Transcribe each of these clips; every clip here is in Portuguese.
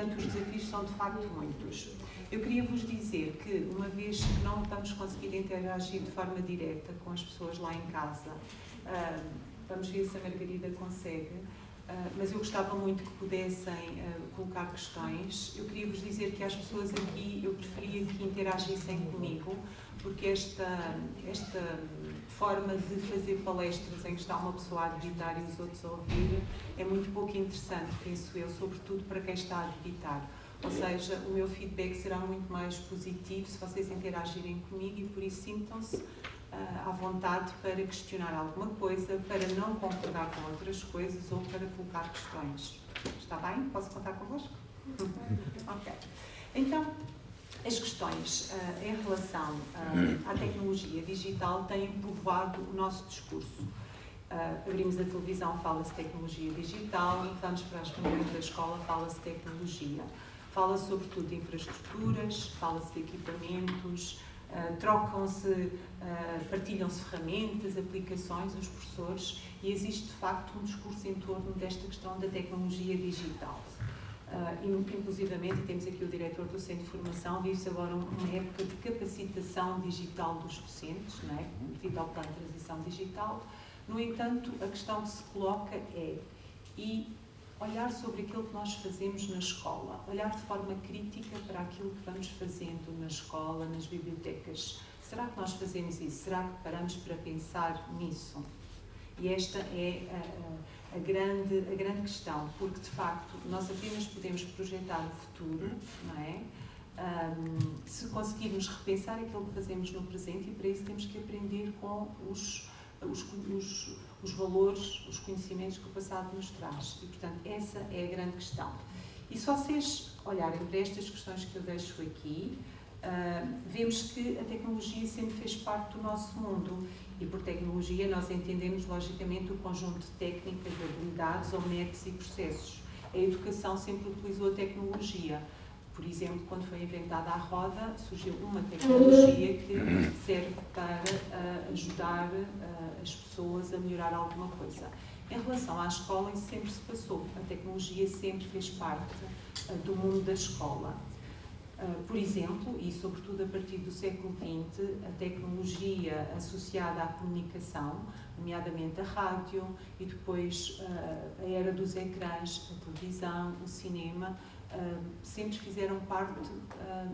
portanto, os desafios são de facto muitos. Eu queria vos dizer que, uma vez que não vamos conseguir interagir de forma direta com as pessoas lá em casa, uh, vamos ver se a Margarida consegue, uh, mas eu gostava muito que pudessem uh, colocar questões. Eu queria vos dizer que às pessoas aqui, eu preferia que interagissem comigo, porque esta, esta forma de fazer palestras em que está uma pessoa a digitar e os outros a ouvir é muito pouco interessante, penso eu, sobretudo para quem está a digitar ou seja, o meu feedback será muito mais positivo se vocês interagirem comigo e por isso sintam-se uh, à vontade para questionar alguma coisa, para não concordar com outras coisas ou para colocar questões. Está bem? Posso contar convosco? ok. Então, as questões uh, em relação uh, à tecnologia digital têm povoado o nosso discurso. Uh, abrimos a televisão, fala-se tecnologia digital, vamos para as reuniões da escola, fala-se tecnologia. Fala sobretudo de infraestruturas, fala-se de equipamentos, trocam-se, partilham-se ferramentas, aplicações, os professores, e existe de facto um discurso em torno desta questão da tecnologia digital. Uh, inclusivamente, temos aqui o diretor do Centro de Formação, vive-se agora uma época de capacitação digital dos docentes, não é? devido ao plano de transição digital. No entanto, a questão que se coloca é, e olhar sobre aquilo que nós fazemos na escola, olhar de forma crítica para aquilo que vamos fazendo na escola, nas bibliotecas. Será que nós fazemos isso? Será que paramos para pensar nisso? E esta é a, a, a, grande, a grande questão, porque de facto nós apenas podemos projetar o futuro, não é? Um, se conseguirmos repensar aquilo que fazemos no presente e para isso temos que aprender com os, os, os os valores, os conhecimentos que o passado nos traz. E, portanto, essa é a grande questão. E se vocês olharem para estas questões que eu deixo aqui, uh, vemos que a tecnologia sempre fez parte do nosso mundo. E por tecnologia nós entendemos, logicamente, o conjunto de técnicas, habilidades métodos e processos. A educação sempre utilizou a tecnologia por exemplo, quando foi inventada a roda, surgiu uma tecnologia que serve para uh, ajudar uh, as pessoas a melhorar alguma coisa. Em relação à escola, isso sempre se passou. A tecnologia sempre fez parte uh, do mundo da escola. Por exemplo, e sobretudo a partir do século XX, a tecnologia associada à comunicação, nomeadamente a rádio e depois a era dos ecrãs, a televisão, o cinema, sempre fizeram parte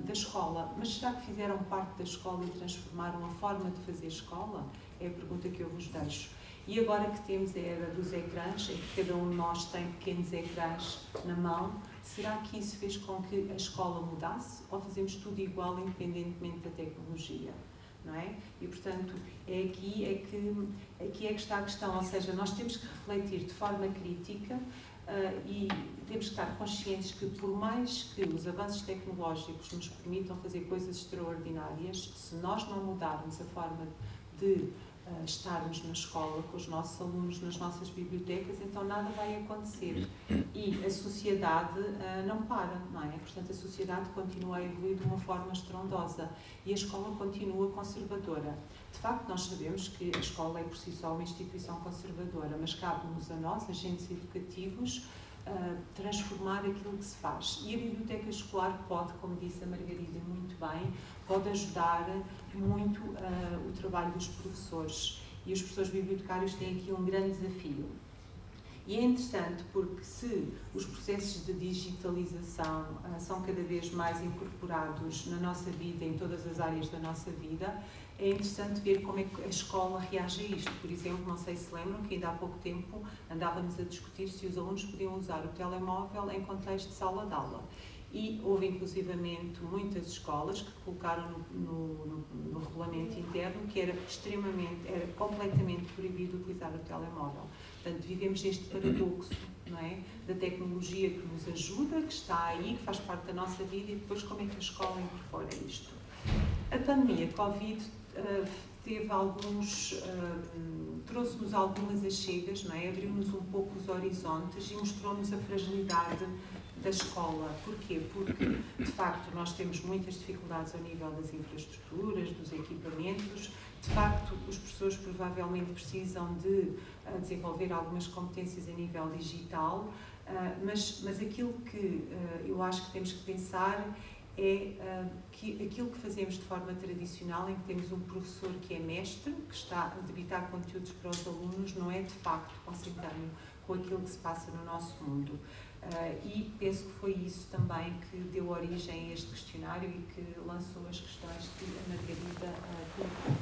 da escola. Mas será que fizeram parte da escola e transformaram a forma de fazer escola? É a pergunta que eu vos deixo. E agora que temos a era dos ecrãs, em que cada um de nós tem pequenos ecrãs na mão, será que isso fez com que a escola mudasse ou fazemos tudo igual independentemente da tecnologia? Não é? E portanto, é aqui é que aqui é que está a questão, ou seja, nós temos que refletir de forma crítica Uh, e temos que estar conscientes que, por mais que os avanços tecnológicos nos permitam fazer coisas extraordinárias, se nós não mudarmos a forma de estarmos na escola com os nossos alunos nas nossas bibliotecas, então nada vai acontecer. E a sociedade uh, não para, não é? Portanto, a sociedade continua a evoluir de uma forma estrondosa e a escola continua conservadora. De facto, nós sabemos que a escola é por si só uma instituição conservadora, mas cabe-nos a nós, agentes educativos, uh, transformar aquilo que se faz. E a biblioteca escolar pode, como disse a Margarida muito bem, pode ajudar muito uh, o trabalho dos professores. E os professores bibliotecários têm aqui um grande desafio. E é interessante porque se os processos de digitalização uh, são cada vez mais incorporados na nossa vida, em todas as áreas da nossa vida, é interessante ver como é que a escola reage a isto. Por exemplo, não sei se lembram que ainda há pouco tempo andávamos a discutir se os alunos podiam usar o telemóvel em contexto de sala de aula. E houve inclusivamente muitas escolas que colocaram no, no, no, regulamento interno que era extremamente, era completamente proibido utilizar o telemóvel. Portanto, vivemos este paradoxo não é? da tecnologia que nos ajuda, que está aí, que faz parte da nossa vida, e depois como é que a escola incorpora isto. A pandemia Covid uh, teve alguns, uh, trouxe-nos algumas achegas, não é? abriu-nos um pouco os horizontes e mostrou-nos a fragilidade da escola. Porquê? Porque, de facto, nós temos muitas dificuldades ao nível das infraestruturas, dos equipamentos. De facto, os professores provavelmente precisam de uh, desenvolver algumas competências a nível digital. Uh, mas, mas aquilo que uh, eu acho que temos que pensar é que aquilo que fazemos de forma tradicional, em que temos um professor que é mestre, que está a debitar conteúdos para os alunos, não é de facto consentâneo com aquilo que se passa no nosso mundo. Uh, e penso que foi isso também que deu origem a este questionário e que lançou as questões que a Margarida uh, colocou.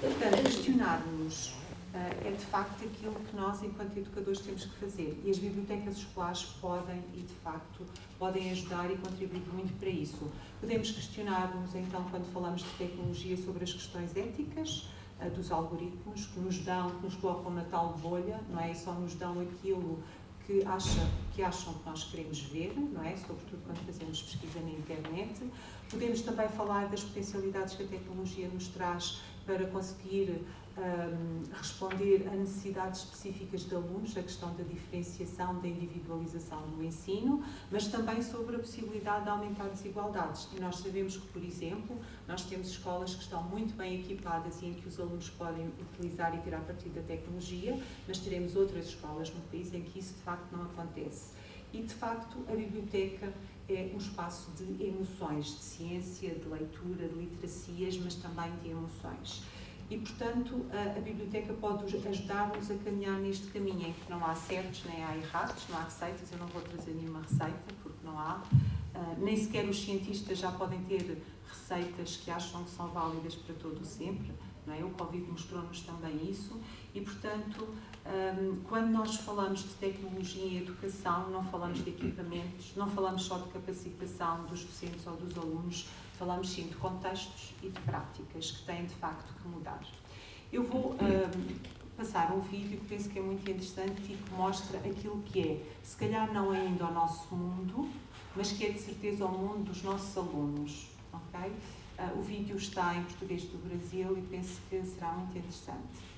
Portanto, questionarmos uh, é de facto aquilo que nós, enquanto educadores, temos que fazer. E as bibliotecas escolares podem e, de facto, podem ajudar e contribuir muito para isso. Podemos questionar-nos, então, quando falamos de tecnologia, sobre as questões éticas, dos algoritmos que nos dão, que nos colocam na tal bolha, não é? E só nos dão aquilo que, acha, que acham que nós queremos ver, não é? Sobretudo quando fazemos pesquisa na internet. Podemos também falar das potencialidades que a tecnologia nos traz para conseguir um, responder a necessidades específicas de alunos, a questão da diferenciação, da individualização no ensino, mas também sobre a possibilidade de aumentar desigualdades. E nós sabemos que, por exemplo, nós temos escolas que estão muito bem equipadas e em que os alunos podem utilizar e tirar partido da tecnologia, mas teremos outras escolas no país em que isso de facto não acontece. E de facto a biblioteca é um espaço de emoções, de ciência, de leitura, de literacias, mas também de emoções e, portanto, a, a biblioteca pode ajudar-nos a caminhar neste caminho em que não há certos nem há errados, não há receitas. Eu não vou trazer nenhuma receita, porque não há. Uh, nem sequer os cientistas já podem ter receitas que acham que são válidas para todo o sempre. Não é? O Covid mostrou-nos também isso e, portanto, um, quando nós falamos de tecnologia e educação, não falamos de equipamentos, não falamos só de capacitação dos docentes ou dos alunos, falamos sim de contextos e de práticas que têm de facto que mudar. Eu vou um, passar um vídeo que penso que é muito interessante e que mostra aquilo que é, se calhar não ainda o nosso mundo, mas que é de certeza o mundo dos nossos alunos. Okay? Uh, o vídeo está em português do Brasil e penso que será muito interessante.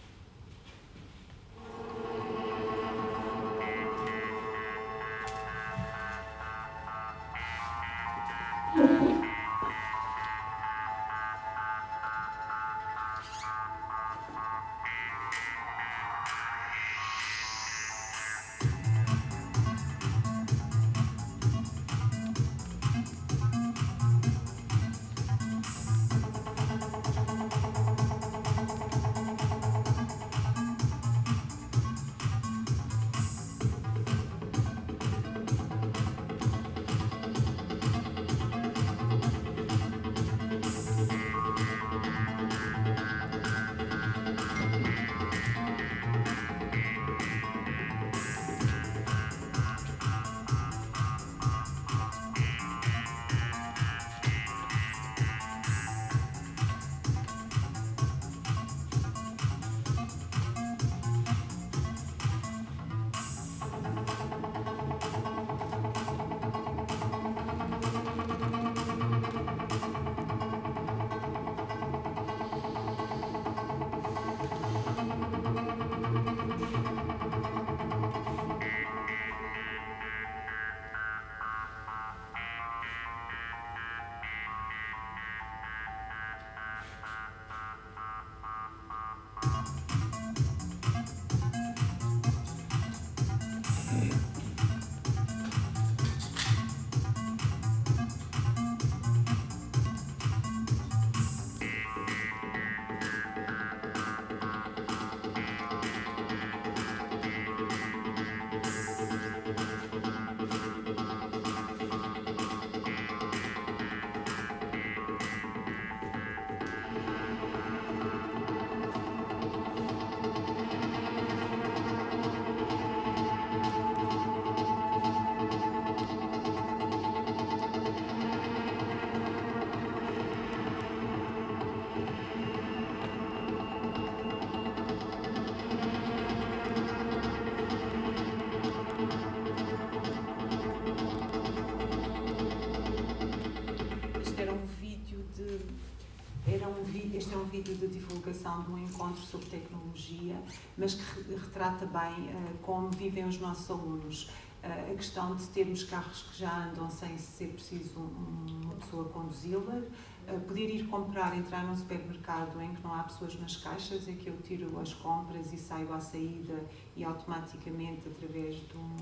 De um encontro sobre tecnologia, mas que retrata bem uh, como vivem os nossos alunos. Uh, a questão de termos carros que já andam sem ser preciso um, uma pessoa conduzi-la, uh, poder ir comprar, entrar num supermercado em que não há pessoas nas caixas, em que eu tiro as compras e saio à saída e automaticamente, através de um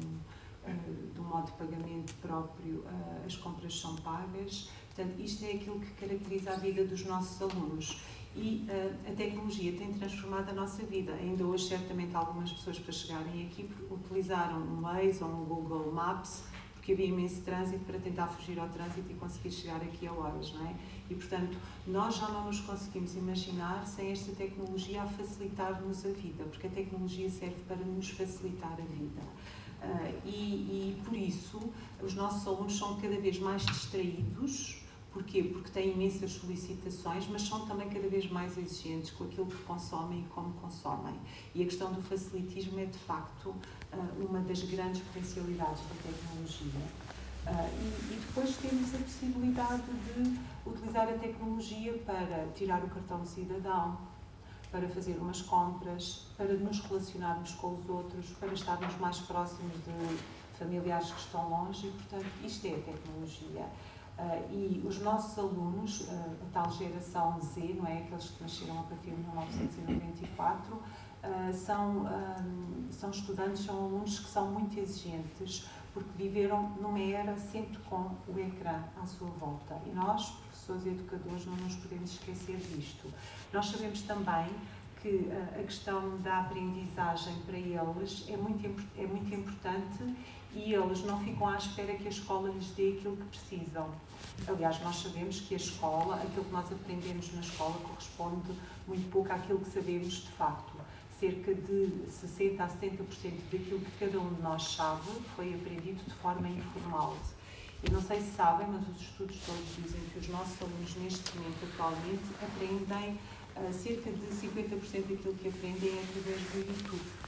do modo de pagamento próprio, as compras são pagas. Portanto, isto é aquilo que caracteriza a vida dos nossos alunos. E uh, a tecnologia tem transformado a nossa vida. Ainda hoje, certamente, algumas pessoas para chegarem aqui utilizaram um Waze ou um Google Maps, porque havia imenso trânsito para tentar fugir ao trânsito e conseguir chegar aqui a horas, não é? E, portanto, nós já não nos conseguimos imaginar sem esta tecnologia a facilitar-nos a vida, porque a tecnologia serve para nos facilitar a vida. Uh, e, e, por isso, os nossos alunos são cada vez mais distraídos Porquê? Porque têm imensas solicitações, mas são também cada vez mais exigentes com aquilo que consomem e como consomem. E a questão do facilitismo é, de facto, ah, uma das grandes potencialidades da tecnologia. Ah, e, depois temos a possibilidade de utilizar a tecnologia para tirar o cartão cidadão, para fazer umas compras, para nos relacionarmos com os outros, para estarmos mais próximos de familiares que estão longe e, portanto, isto é a tecnologia. Uh, e os nossos alunos, uh, a tal geração Z, não é? Aqueles que nasceram a partir de 1994, uh, são, um, são estudantes, são alunos que são muito exigentes, porque viveram numa era sempre com o ecrã à sua volta. E nós, professores e educadores, não nos podemos esquecer disto. Nós sabemos também que a questão da aprendizagem para eles é muito, é muito importante e eles não ficam à espera que a escola lhes dê aquilo que precisam. Aliás, nós sabemos que a escola, aquilo que nós aprendemos na escola, corresponde muito pouco àquilo que sabemos de facto. Cerca de 60% a 70% daquilo que cada um de nós sabe foi aprendido de forma informal. E não sei se sabem, mas os estudos todos dizem que os nossos alunos, neste momento, atualmente, aprendem cerca de 50% daquilo que aprendem é através do YouTube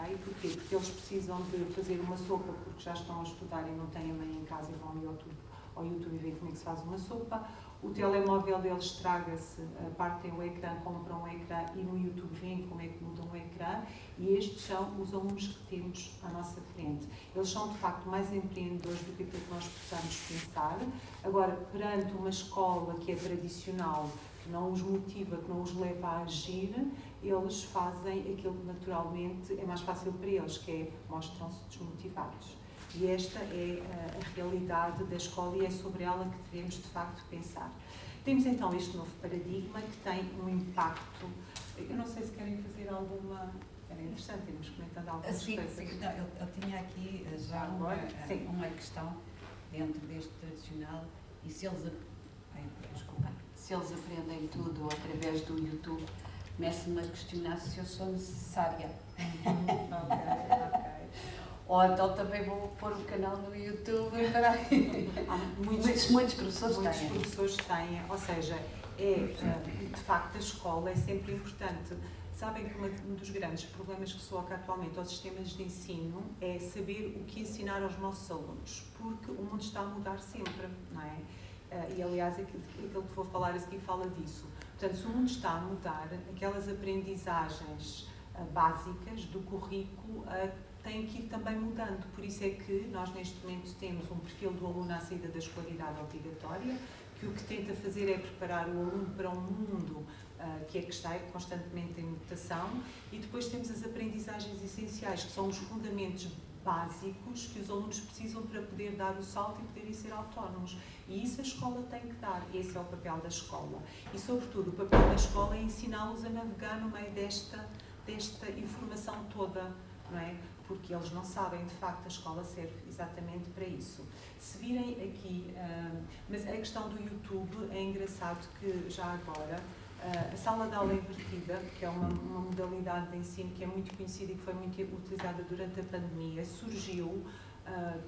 ok? Porquê? Porque eles precisam de fazer uma sopa porque já estão a estudar e não têm a mãe em casa e vão ao YouTube, ao YouTube e veem como é que se faz uma sopa. O telemóvel deles estraga-se, partem o ecrã, compram um ecrã e no YouTube veem como é que mudam o ecrã e estes são os alunos que temos à nossa frente. Eles são de facto mais empreendedores do que aquilo que nós possamos pensar. Agora, perante uma escola que é tradicional, que não os motiva, que não os leva a agir, eles fazem aquilo que naturalmente é mais fácil para eles, que é mostram-se desmotivados. E esta é a, realidade da escola e é sobre ela que devemos de facto pensar. Temos então este novo paradigma que tem um impacto. Eu não sei se querem fazer alguma. Era interessante irmos comentando algumas sim, coisas. Sim, não, eu, eu, tinha aqui eh, já uma, eh, uma questão dentro deste tradicional e se eles, se eles aprendem tudo através do YouTube, começo-me a questionar se eu sou necessária. Uhum. ok, ok. Ou então também vou pôr um canal no YouTube para. muitos, muitos, muitos professores muitos têm. professores têm, ou seja, é, eh, de facto a escola é sempre importante. Sabem que um dos grandes problemas que se coloca atualmente aos sistemas de ensino é saber o que ensinar aos nossos alunos, porque o mundo está a mudar sempre, não é? Eh, e aliás, aquilo que vou falar a seguir fala disso. Portanto, se o mundo está a mudar, aquelas aprendizagens uh, básicas do currículo uh, têm que ir também mudando. Por isso é que nós, neste momento, temos um perfil do aluno à saída da escolaridade obrigatória, que o que tenta fazer é preparar o aluno para um mundo uh, que é que está constantemente em mutação, e depois temos as aprendizagens essenciais, que são os fundamentos básicos que os alunos precisam para poder dar o salto e poderem ser autónomos. E isso a escola tem que dar, esse é o papel da escola. E, sobretudo, o papel da escola é ensiná-los a navegar no meio desta, desta informação toda, não é? Porque eles não sabem, de facto, a escola serve exatamente para isso. Se virem aqui, uh, mas a questão do YouTube é engraçado que já agora a sala de aula invertida, que é uma, uma, modalidade de ensino que é muito conhecida e que foi muito utilizada durante a pandemia, surgiu uh,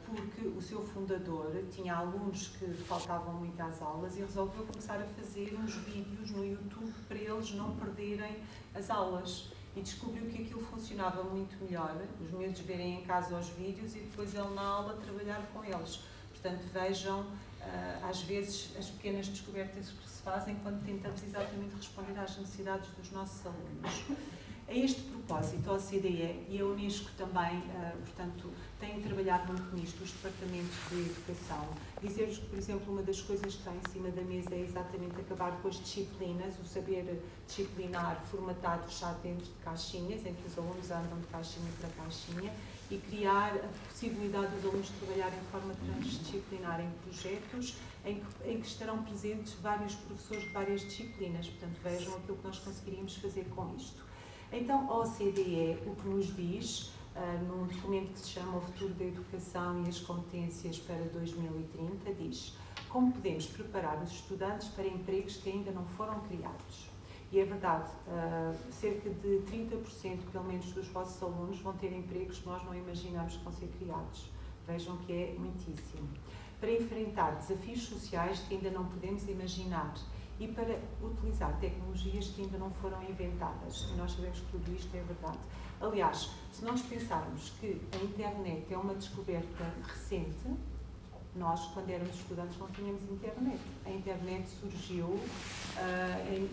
porque o seu fundador tinha alunos que faltavam muito às aulas e resolveu começar a fazer uns vídeos no YouTube para eles não perderem as aulas. E descobriu que aquilo funcionava muito melhor, os miúdos verem em casa os vídeos e depois ele na aula trabalhar com eles. Portanto, vejam uh, às vezes as pequenas descobertas que fazem quando tentamos exatamente responder às necessidades dos nossos alunos. A este propósito, a OCDE e a Unesco também, uh, portanto, têm trabalhado muito nisto, os departamentos de educação. Dizer-vos que, por exemplo, uma das coisas que está em cima da mesa é exatamente acabar com as disciplinas, o saber disciplinar formatado, fechado dentro de caixinhas, em que os alunos andam de caixinha para caixinha, e criar a possibilidade dos alunos trabalharem de forma transdisciplinar em projetos em que, em que, estarão presentes vários professores de várias disciplinas. Portanto, vejam aquilo que nós conseguiríamos fazer com isto. Então, a OCDE, o que nos diz, uh, num documento que se chama O Futuro da Educação e as Competências para 2030, diz como podemos preparar os estudantes para empregos que ainda não foram criados. E é verdade, uh, cerca de 30% pelo menos dos vossos alunos vão ter empregos que nós não imaginamos que vão ser criados. Vejam que é muitíssimo. Para enfrentar desafios sociais que ainda não podemos imaginar e para utilizar tecnologias que ainda não foram inventadas. E nós sabemos que tudo isto é verdade. Aliás, se nós pensarmos que a internet é uma descoberta recente, nós, quando éramos estudantes, não tínhamos internet. A internet surgiu uh, em,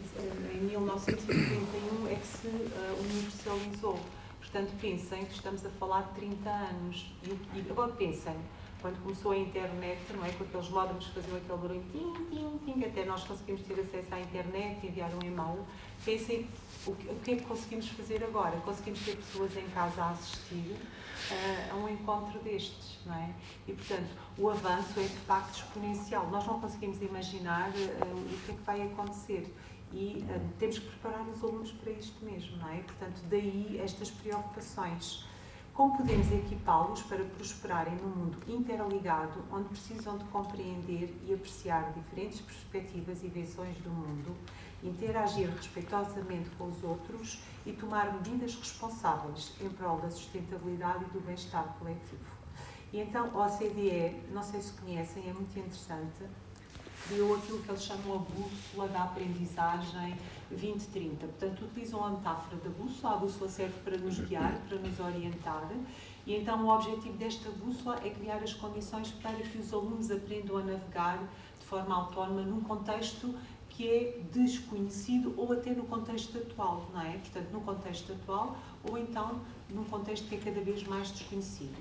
em 1991, é que se uh, universalizou. Portanto, pensem que estamos a falar de 30 anos. E, e agora pensem, quando começou a internet, não é? Com aqueles modems que faziam aquele barulho, tim, tim, tim, até nós conseguimos ter acesso à internet, enviar um e-mail. Pensem o que, o que é que conseguimos fazer agora? Conseguimos ter pessoas em casa a assistir uh, a um encontro destes, não é? E, portanto, o avanço é de facto exponencial. Nós não conseguimos imaginar uh, o que é que vai acontecer e uh, temos que preparar os alunos para isto mesmo, não é? Portanto, daí estas preocupações. Como podemos equipá-los para prosperarem num mundo interligado, onde precisam de compreender e apreciar diferentes perspectivas e visões do mundo, interagir respeitosamente com os outros e tomar medidas responsáveis em prol da sustentabilidade e do bem-estar coletivo. E então, a OCDE, não sei se conhecem, é muito interessante, criou aquilo que eles chamam a bússola da aprendizagem 2030. Portanto, utilizam a metáfora da bússola, a bússola serve para nos guiar, para nos orientar, e então o objetivo desta bússola é criar as condições para que os alunos aprendam a navegar de forma autónoma num contexto que é desconhecido ou até no contexto atual, não é? Portanto, no contexto atual ou então num contexto que é cada vez mais desconhecido.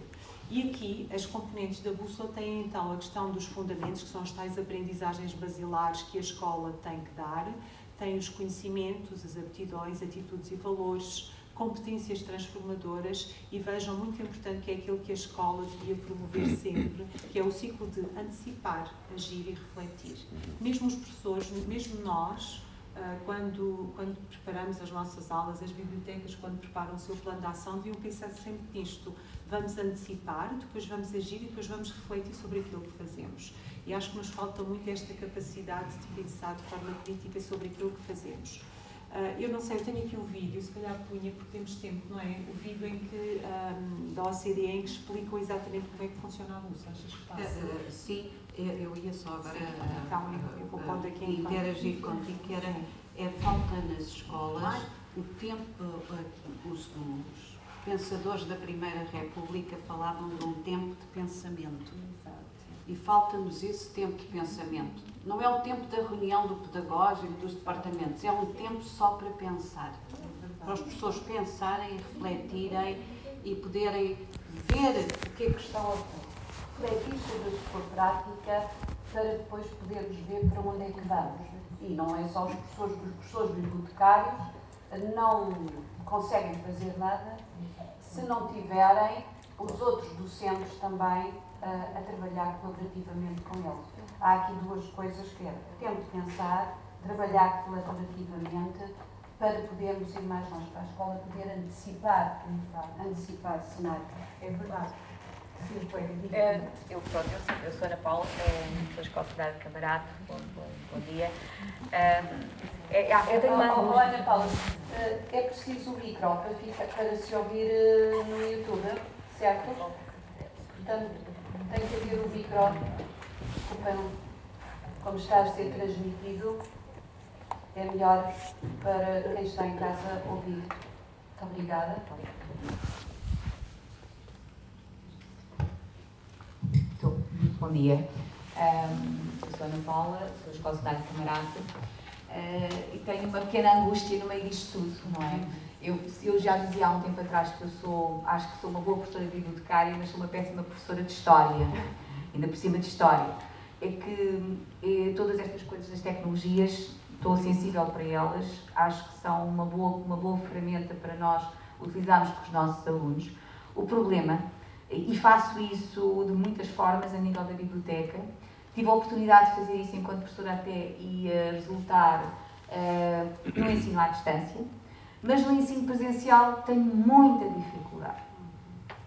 E aqui as componentes da bússola têm então a questão dos fundamentos, que são as tais aprendizagens basilares que a escola tem que dar, tem os conhecimentos, as aptidões, atitudes e valores, competências transformadoras e vejam muito importante que é aquilo que a escola devia promover sempre, que é o ciclo de antecipar, agir e refletir. Mesmo os professores, mesmo nós, ah, quando, quando preparamos as nossas aulas, as bibliotecas, quando preparam o seu plano de ação, deviam pensar sempre nisto. Vamos antecipar, depois vamos agir e depois vamos refletir sobre aquilo que fazemos. E acho que nos falta muito esta capacidade de pensar de forma crítica sobre aquilo que fazemos. Uh, eu não sei, eu tenho aqui um vídeo, se calhar punha, porque temos tempo, não é? O vídeo em que, um, da OCDE em que explicam exatamente como é que funciona a luz. Achas que passa? Uh, sim, eu ia só agora uh, então, eu, vou pondo aqui interagir contigo, que era é falta nas escolas o tempo, os, os, pensadores da Primeira República falavam de um tempo de pensamento. E falta-nos esse tempo de pensamento. Não é o tempo da reunião do pedagógico, dos departamentos, é um tempo só para pensar. Para os professores pensarem, refletirem e poderem ver o que é que estão a refletir sobre a sua prática para depois podermos ver para onde é que vamos e não é só os professores, os professores bibliotecários não conseguem fazer nada se não tiverem os outros docentes também uh, a trabalhar colaborativamente com eles. Há aqui duas coisas que é tempo de pensar, trabalhar colaborativamente para podermos ir mais longe para a escola, poder antecipar, antecipar cenário. É verdade. Sim, foi. Uh, eu, pronto, eu, sou, eu sou Ana Paula, sou escola de Camarado, bom, bom, bom dia. Uh, é, eu tenho uma... Oh, oh, Ana Paula, uh, é preciso o micro para, ficar, para se ouvir uh, no YouTube, certo? Portanto, tem que haver o micro, desculpem, como está a ser transmitido, é melhor para quem está em casa ouvir. Muito obrigada. Bom dia. Um, eu sou Ana Paula, sou escola de Camarate uh, e tenho uma pequena angústia no meio disto tudo, não é? Eu, eu já dizia há um tempo atrás que eu sou, acho que sou uma boa professora de bibliotecária, mas sou uma péssima professora de História, ainda por cima de História. É que é, todas estas coisas das tecnologias, estou sensível para elas, acho que são uma boa, uma boa ferramenta para nós utilizarmos com os nossos alunos. O problema e faço isso de muitas formas a nível da biblioteca. Tive a oportunidade de fazer isso enquanto professora até ia resultar uh, no ensino à distância, mas no ensino presencial tenho muita dificuldade.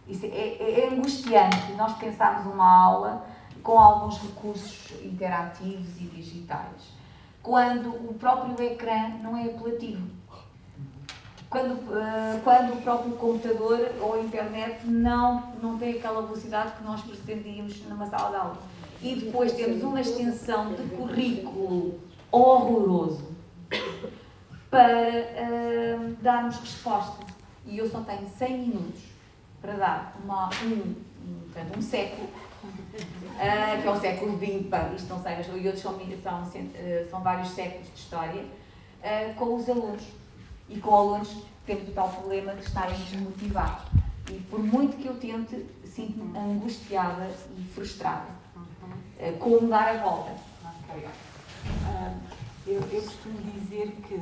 Isso é, é, é angustiante nós pensarmos uma aula com alguns recursos interativos e digitais, quando o próprio ecrã não é apelativo. Quando, uh, quando o próprio computador ou a internet não, não tem aquela velocidade que nós pretendíamos numa sala de aula. E depois temos uma extensão de currículo horroroso para uh, darmos resposta. E eu só tenho 100 minutos para dar uma, um, um, um século uh, que é o século XX, bem, isto não sei, mas e outros são, são, uh, são vários séculos de história, uh, com os alunos. E com alunos temos o tal problema de estarem desmotivados. E por muito que eu tente, sinto-me angustiada e frustrada. Uh, como dar a volta? Okay. eu, eu costumo dizer que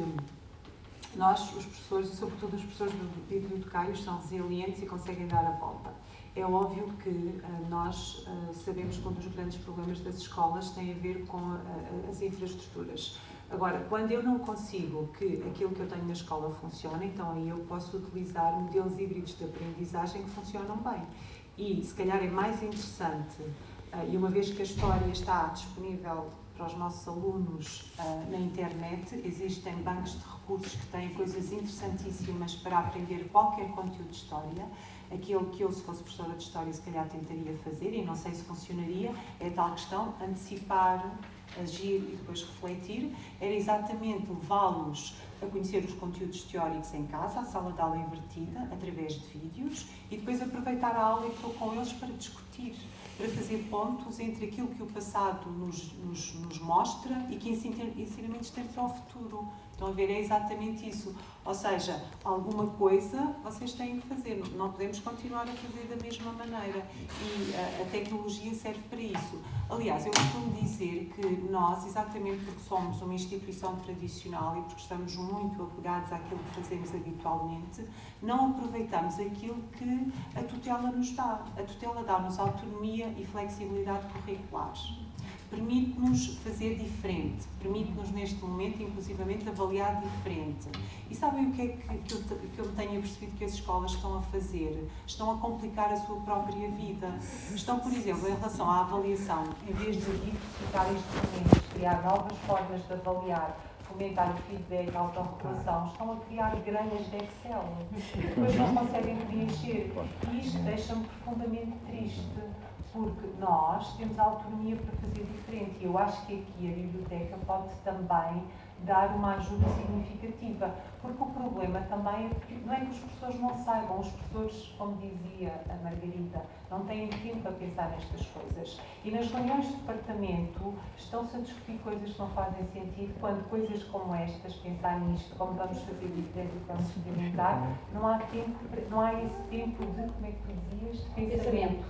nós, os professores, e sobretudo os professores bibliotecários, são resilientes e conseguem dar a volta. É óbvio que uh, nós uh, sabemos que um dos grandes problemas das escolas tem a ver com uh, as infraestruturas. Agora, quando eu não consigo que aquilo que eu tenho na escola funcione, então aí eu posso utilizar modelos híbridos de aprendizagem que funcionam bem. E se calhar é mais interessante, e uma vez que a história está disponível para os nossos alunos na internet, existem bancos de recursos que têm coisas interessantíssimas para aprender qualquer conteúdo de história. Aquilo que eu, se fosse professora de História, se calhar tentaria fazer, e não sei se funcionaria, é tal questão, antecipar, agir e depois refletir, era exatamente levá-los a conhecer os conteúdos teóricos em casa, a sala de aula invertida, através de vídeos, e depois aproveitar a aula e estou com eles para discutir, para fazer pontos entre aquilo que o passado nos, nos, nos mostra e que ensinamentos tem para o futuro. Estão a ver? É exatamente isso. Ou seja, alguma coisa vocês têm que fazer. Não podemos continuar a fazer da mesma maneira. E a, a tecnologia serve para isso. Aliás, eu costumo dizer que nós, exatamente porque somos uma instituição tradicional e porque estamos muito apegados àquilo que fazemos habitualmente, não aproveitamos aquilo que a tutela nos dá. A tutela dá-nos autonomia e flexibilidade curriculares permite-nos fazer diferente, permite-nos neste momento, inclusivamente, avaliar diferente. E sabem o que é que, que, eu, que eu tenho percebido que as escolas estão a fazer? Estão a complicar a sua própria vida. Estão, por exemplo, em relação à avaliação, em vez de diversificar instrumentos, criar novas formas de avaliar, fomentar o feedback, a autorregulação, estão a criar grelhas de Excel. Depois não conseguem preencher. E isto deixa-me profundamente triste porque nós temos autonomia para fazer diferente. E eu acho que aqui a biblioteca pode também dar uma ajuda significativa, porque o problema também é que não é que os professores não saibam, os professores, como dizia a Margarida, não têm tempo a pensar nestas coisas. E nas reuniões de departamento estão-se a discutir coisas que não fazem sentido, quando coisas como estas, pensar nisto, como vamos fazer diferente e vamos experimentar, não há tempo, não há esse tempo de, como é que tu dizias, de pensamento.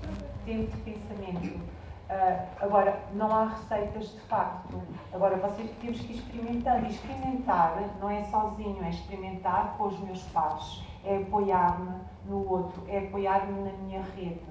Tempo de pensamento. Uh, agora, não há receitas de facto. Agora, vocês temos que ir experimentando. E experimentar não é sozinho, é experimentar com os meus pares, é apoiar-me no outro, é apoiar-me na minha rede.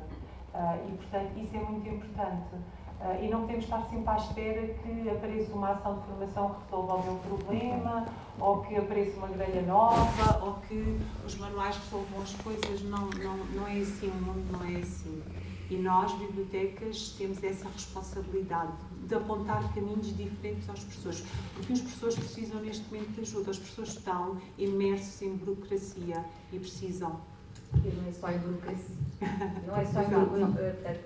Uh, e, portanto, isso é muito importante. Uh, e não podemos estar sempre à espera que apareça uma ação de formação que resolva o meu problema, ou que apareça uma grelha nova, ou que os manuais resolvam as coisas. Não, não, não é assim, o mundo não é assim. E nós, bibliotecas, temos essa responsabilidade de apontar caminhos diferentes aos professores, porque os professores precisam neste momento de ajuda. As pessoas estão imersos em burocracia e precisam. E não é só em burocracia. Não é só em burocracia.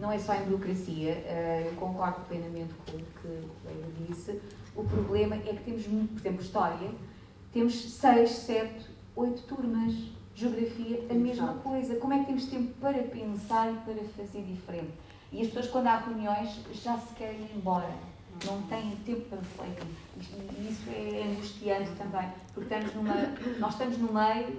Não é só em burocracia, eh, eu concordo plenamente com o que o colega disse. O problema é que temos, por exemplo, História, temos seis, sete, oito turmas geografia, a mesma coisa. Como é que temos tempo para pensar e para fazer diferente? E as pessoas, quando há reuniões, já se querem ir embora. Não têm tempo para refletir. E isso é angustiante também, porque estamos numa, nós estamos no meio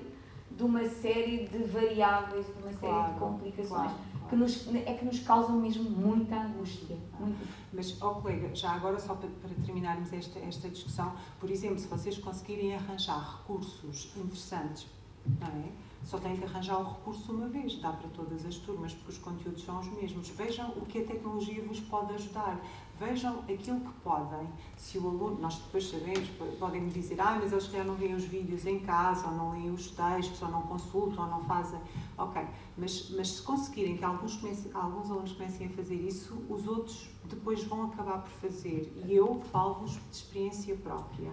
de uma série de variáveis, de uma série claro, de complicações. Claro que nos, é que nos causam mesmo muita angústia. Muita. Mas, ó oh, colega, já agora só para, para, terminarmos esta, esta discussão, por exemplo, se vocês conseguirem arranjar recursos interessantes não é? só têm que arranjar o recurso uma vez, dá para todas as turmas, porque os conteúdos são os mesmos. Vejam o que a tecnologia vos pode ajudar. Vejam aquilo que podem. Se o aluno, nós depois sabemos, podem me dizer, ah, mas eles já não veem os vídeos em casa, ou não leem os textos, ou não consultam, ou não fazem. Ok, mas, mas se conseguirem que alguns, alguns alunos comecem a fazer isso, os outros depois vão acabar por fazer. E eu falo-vos de experiência própria.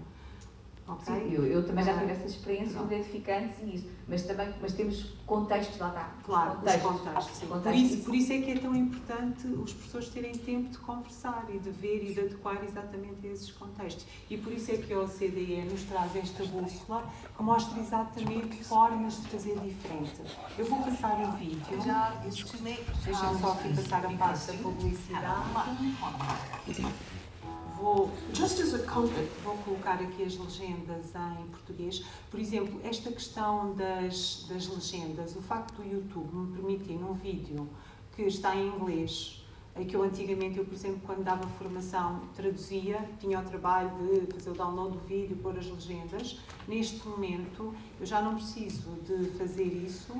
Okay? Sim, eu, eu também já tive essas experiências gratificantes e isso, mas também mas temos contextos, lá está. Claro, contextos. contextos, contextos. Por, isso, por isso é que é tão importante os professores terem tempo de conversar e de ver e de adequar exatamente a esses contextos. E por isso é que a OCDE nos traz esta bússola que mostra exatamente formas de fazer diferente. Eu vou passar o vídeo. Já, deixa-me só aqui passar a parte da publicidade vou, just as a context, vou colocar aqui as legendas em português. Por exemplo, esta questão das, das legendas, o facto do YouTube me permitir num vídeo que está em inglês, que eu antigamente, eu por exemplo, quando dava formação, traduzia, tinha o trabalho de fazer o download do vídeo, pôr as legendas. Neste momento, eu já não preciso de fazer isso,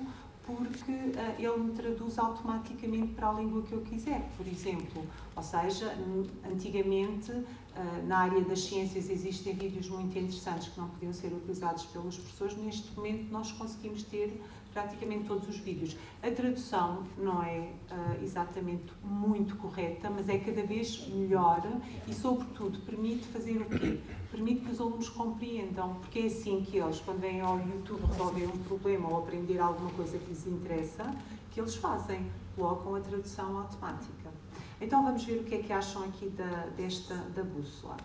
porque uh, ele me traduz automaticamente para a língua que eu quiser, por exemplo. Ou seja, antigamente, uh, na área das ciências, existem vídeos muito interessantes que não podiam ser utilizados pelos professores. Neste momento, nós conseguimos ter praticamente todos os vídeos. A tradução não é uh, exatamente muito correta, mas é cada vez melhor e, sobretudo, permite fazer o quê? Permite que os alunos compreendam, porque é assim que eles, quando vêm ao YouTube resolver um problema ou aprender alguma coisa que lhes interessa, que eles fazem, colocam a tradução automática. Então vamos ver o que é que acham aqui da, desta da bússola.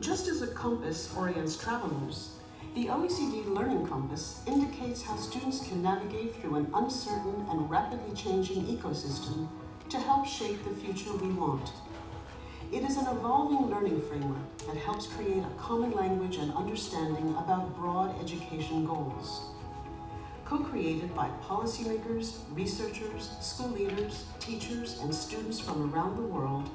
Just as a compass orients travelers, The OECD Learning Compass indicates how students can navigate through an uncertain and rapidly changing ecosystem to help shape the future we want. It is an evolving learning framework that helps create a common language and understanding about broad education goals. Co-created by policymakers, researchers, school leaders, teachers, and students from around the world,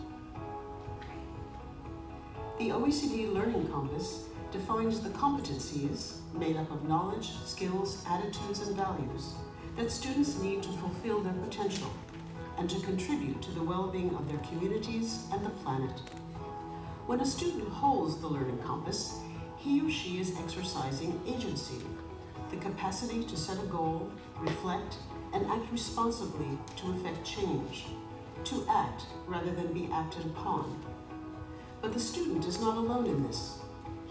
the OECD Learning Compass defines the competencies, made up of knowledge, skills, attitudes, and values, that students need to fulfill their potential and to contribute to the well-being of their communities and the planet. When a student holds the learning compass, he or she is exercising agency, the capacity to set a goal, reflect, and act responsibly to effect change, to act rather than be acted upon. But the student is not alone in this.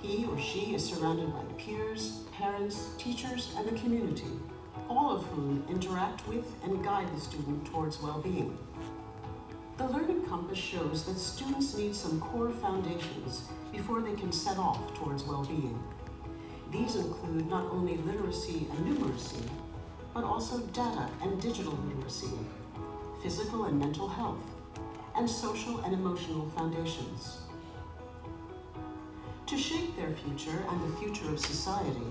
He or she is surrounded by peers, parents, teachers, and the community, all of whom interact with and guide the student towards well-being. The Learning Compass shows that students need some core foundations before they can set off towards well-being. These include not only literacy and numeracy, but also data and digital literacy, physical and mental health, and social and emotional foundations. To shape their future and the future of society,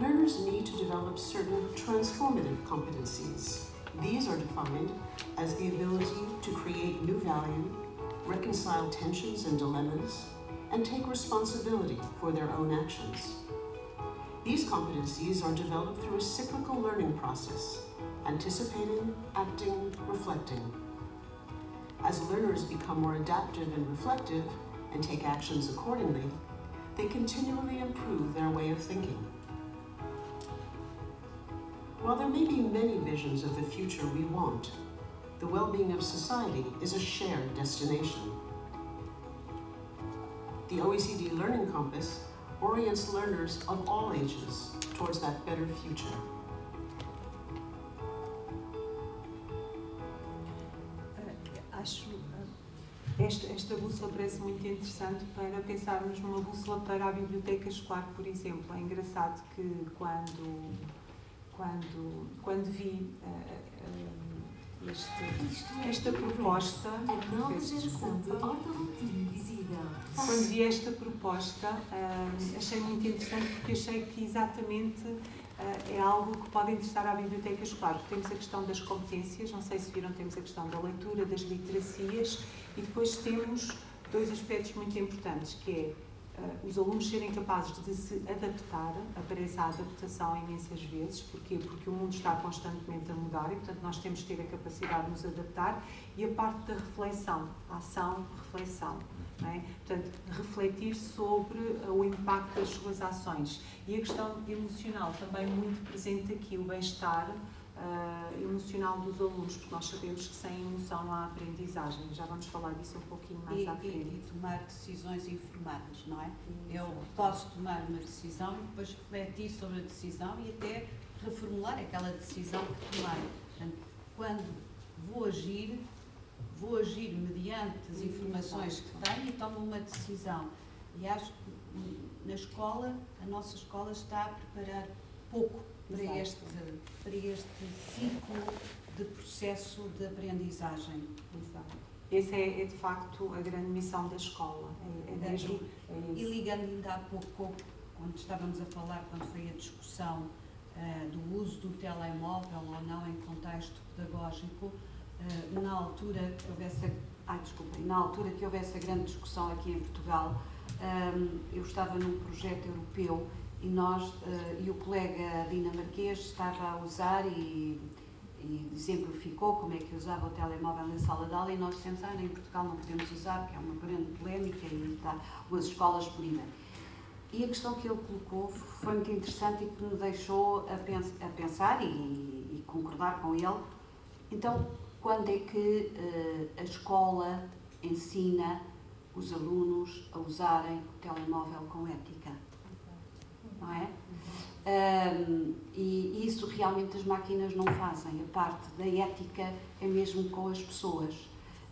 learners need to develop certain transformative competencies. These are defined as the ability to create new value, reconcile tensions and dilemmas, and take responsibility for their own actions. These competencies are developed through a cyclical learning process, anticipating, acting, reflecting. As learners become more adaptive and reflective and take actions accordingly, they continually improve their way of thinking. While there may be many visions of the future we want, the well-being of society is a shared destination. The OECD Learning Compass orients learners of all ages towards that better future. Esta, esta bússola parece muito interessante para pensarmos numa bússola para a biblioteca escolar, por exemplo. É engraçado que quando, quando, quando vi uh, uh, este, esta proposta. A nova geração de invisível. Quando vi esta proposta, uh, achei muito interessante porque achei que exatamente é algo que pode interessar à biblioteca escolar. Temos a questão das competências, não sei se viram, temos a questão da leitura, das literacias e depois temos dois aspectos muito importantes, que é uh, os alunos serem capazes de se adaptar, aparece a adaptação imensas vezes, porquê? Porque o mundo está constantemente a mudar e, portanto, nós temos que ter a capacidade de nos adaptar e a parte da reflexão, ação, reflexão. É? Portanto, refletir sobre o impacto das suas ações. E a questão emocional também muito presente aqui, o bem-estar, uh, emocional dos alunos, porque nós sabemos que sem emoção não há aprendizagem. Já vamos falar disso um pouquinho mais e, à frente. E, e tomar decisões informadas, não é? Eu posso tomar uma decisão e depois refletir sobre a decisão e até reformular aquela decisão que tomei. Portanto, quando vou agir, vou agir mediante as informações que tenho e tomo uma decisão. E acho que na escola, a nossa escola está a preparar pouco para este, para este ciclo de processo de aprendizagem. Exato. Essa é, é, de facto a grande missão da escola. É, é mesmo, é e ligando ainda há pouco, quando estávamos a falar, quando foi a discussão uh, do uso do telemóvel ou não em contexto pedagógico, uh, na altura que houvesse a, desculpa, na altura que houvesse a grande discussão aqui em Portugal, um, eh, eu estava num projeto europeu e nós uh, e o colega dinamarquês estava a usar e, e exemplificou como é que usava o telemóvel na sala de aula e nós dissemos, ah, em Portugal não podemos usar, porque é uma grande polémica e está as escolas proíbem. E a questão que ele colocou foi muito interessante e que me deixou a, pens a pensar e, e, concordar com ele. Então, quando é que uh, a escola ensina os alunos a usarem o telemóvel com ética? Não é? Um, e isso realmente as máquinas não fazem. A parte da ética é mesmo com as pessoas.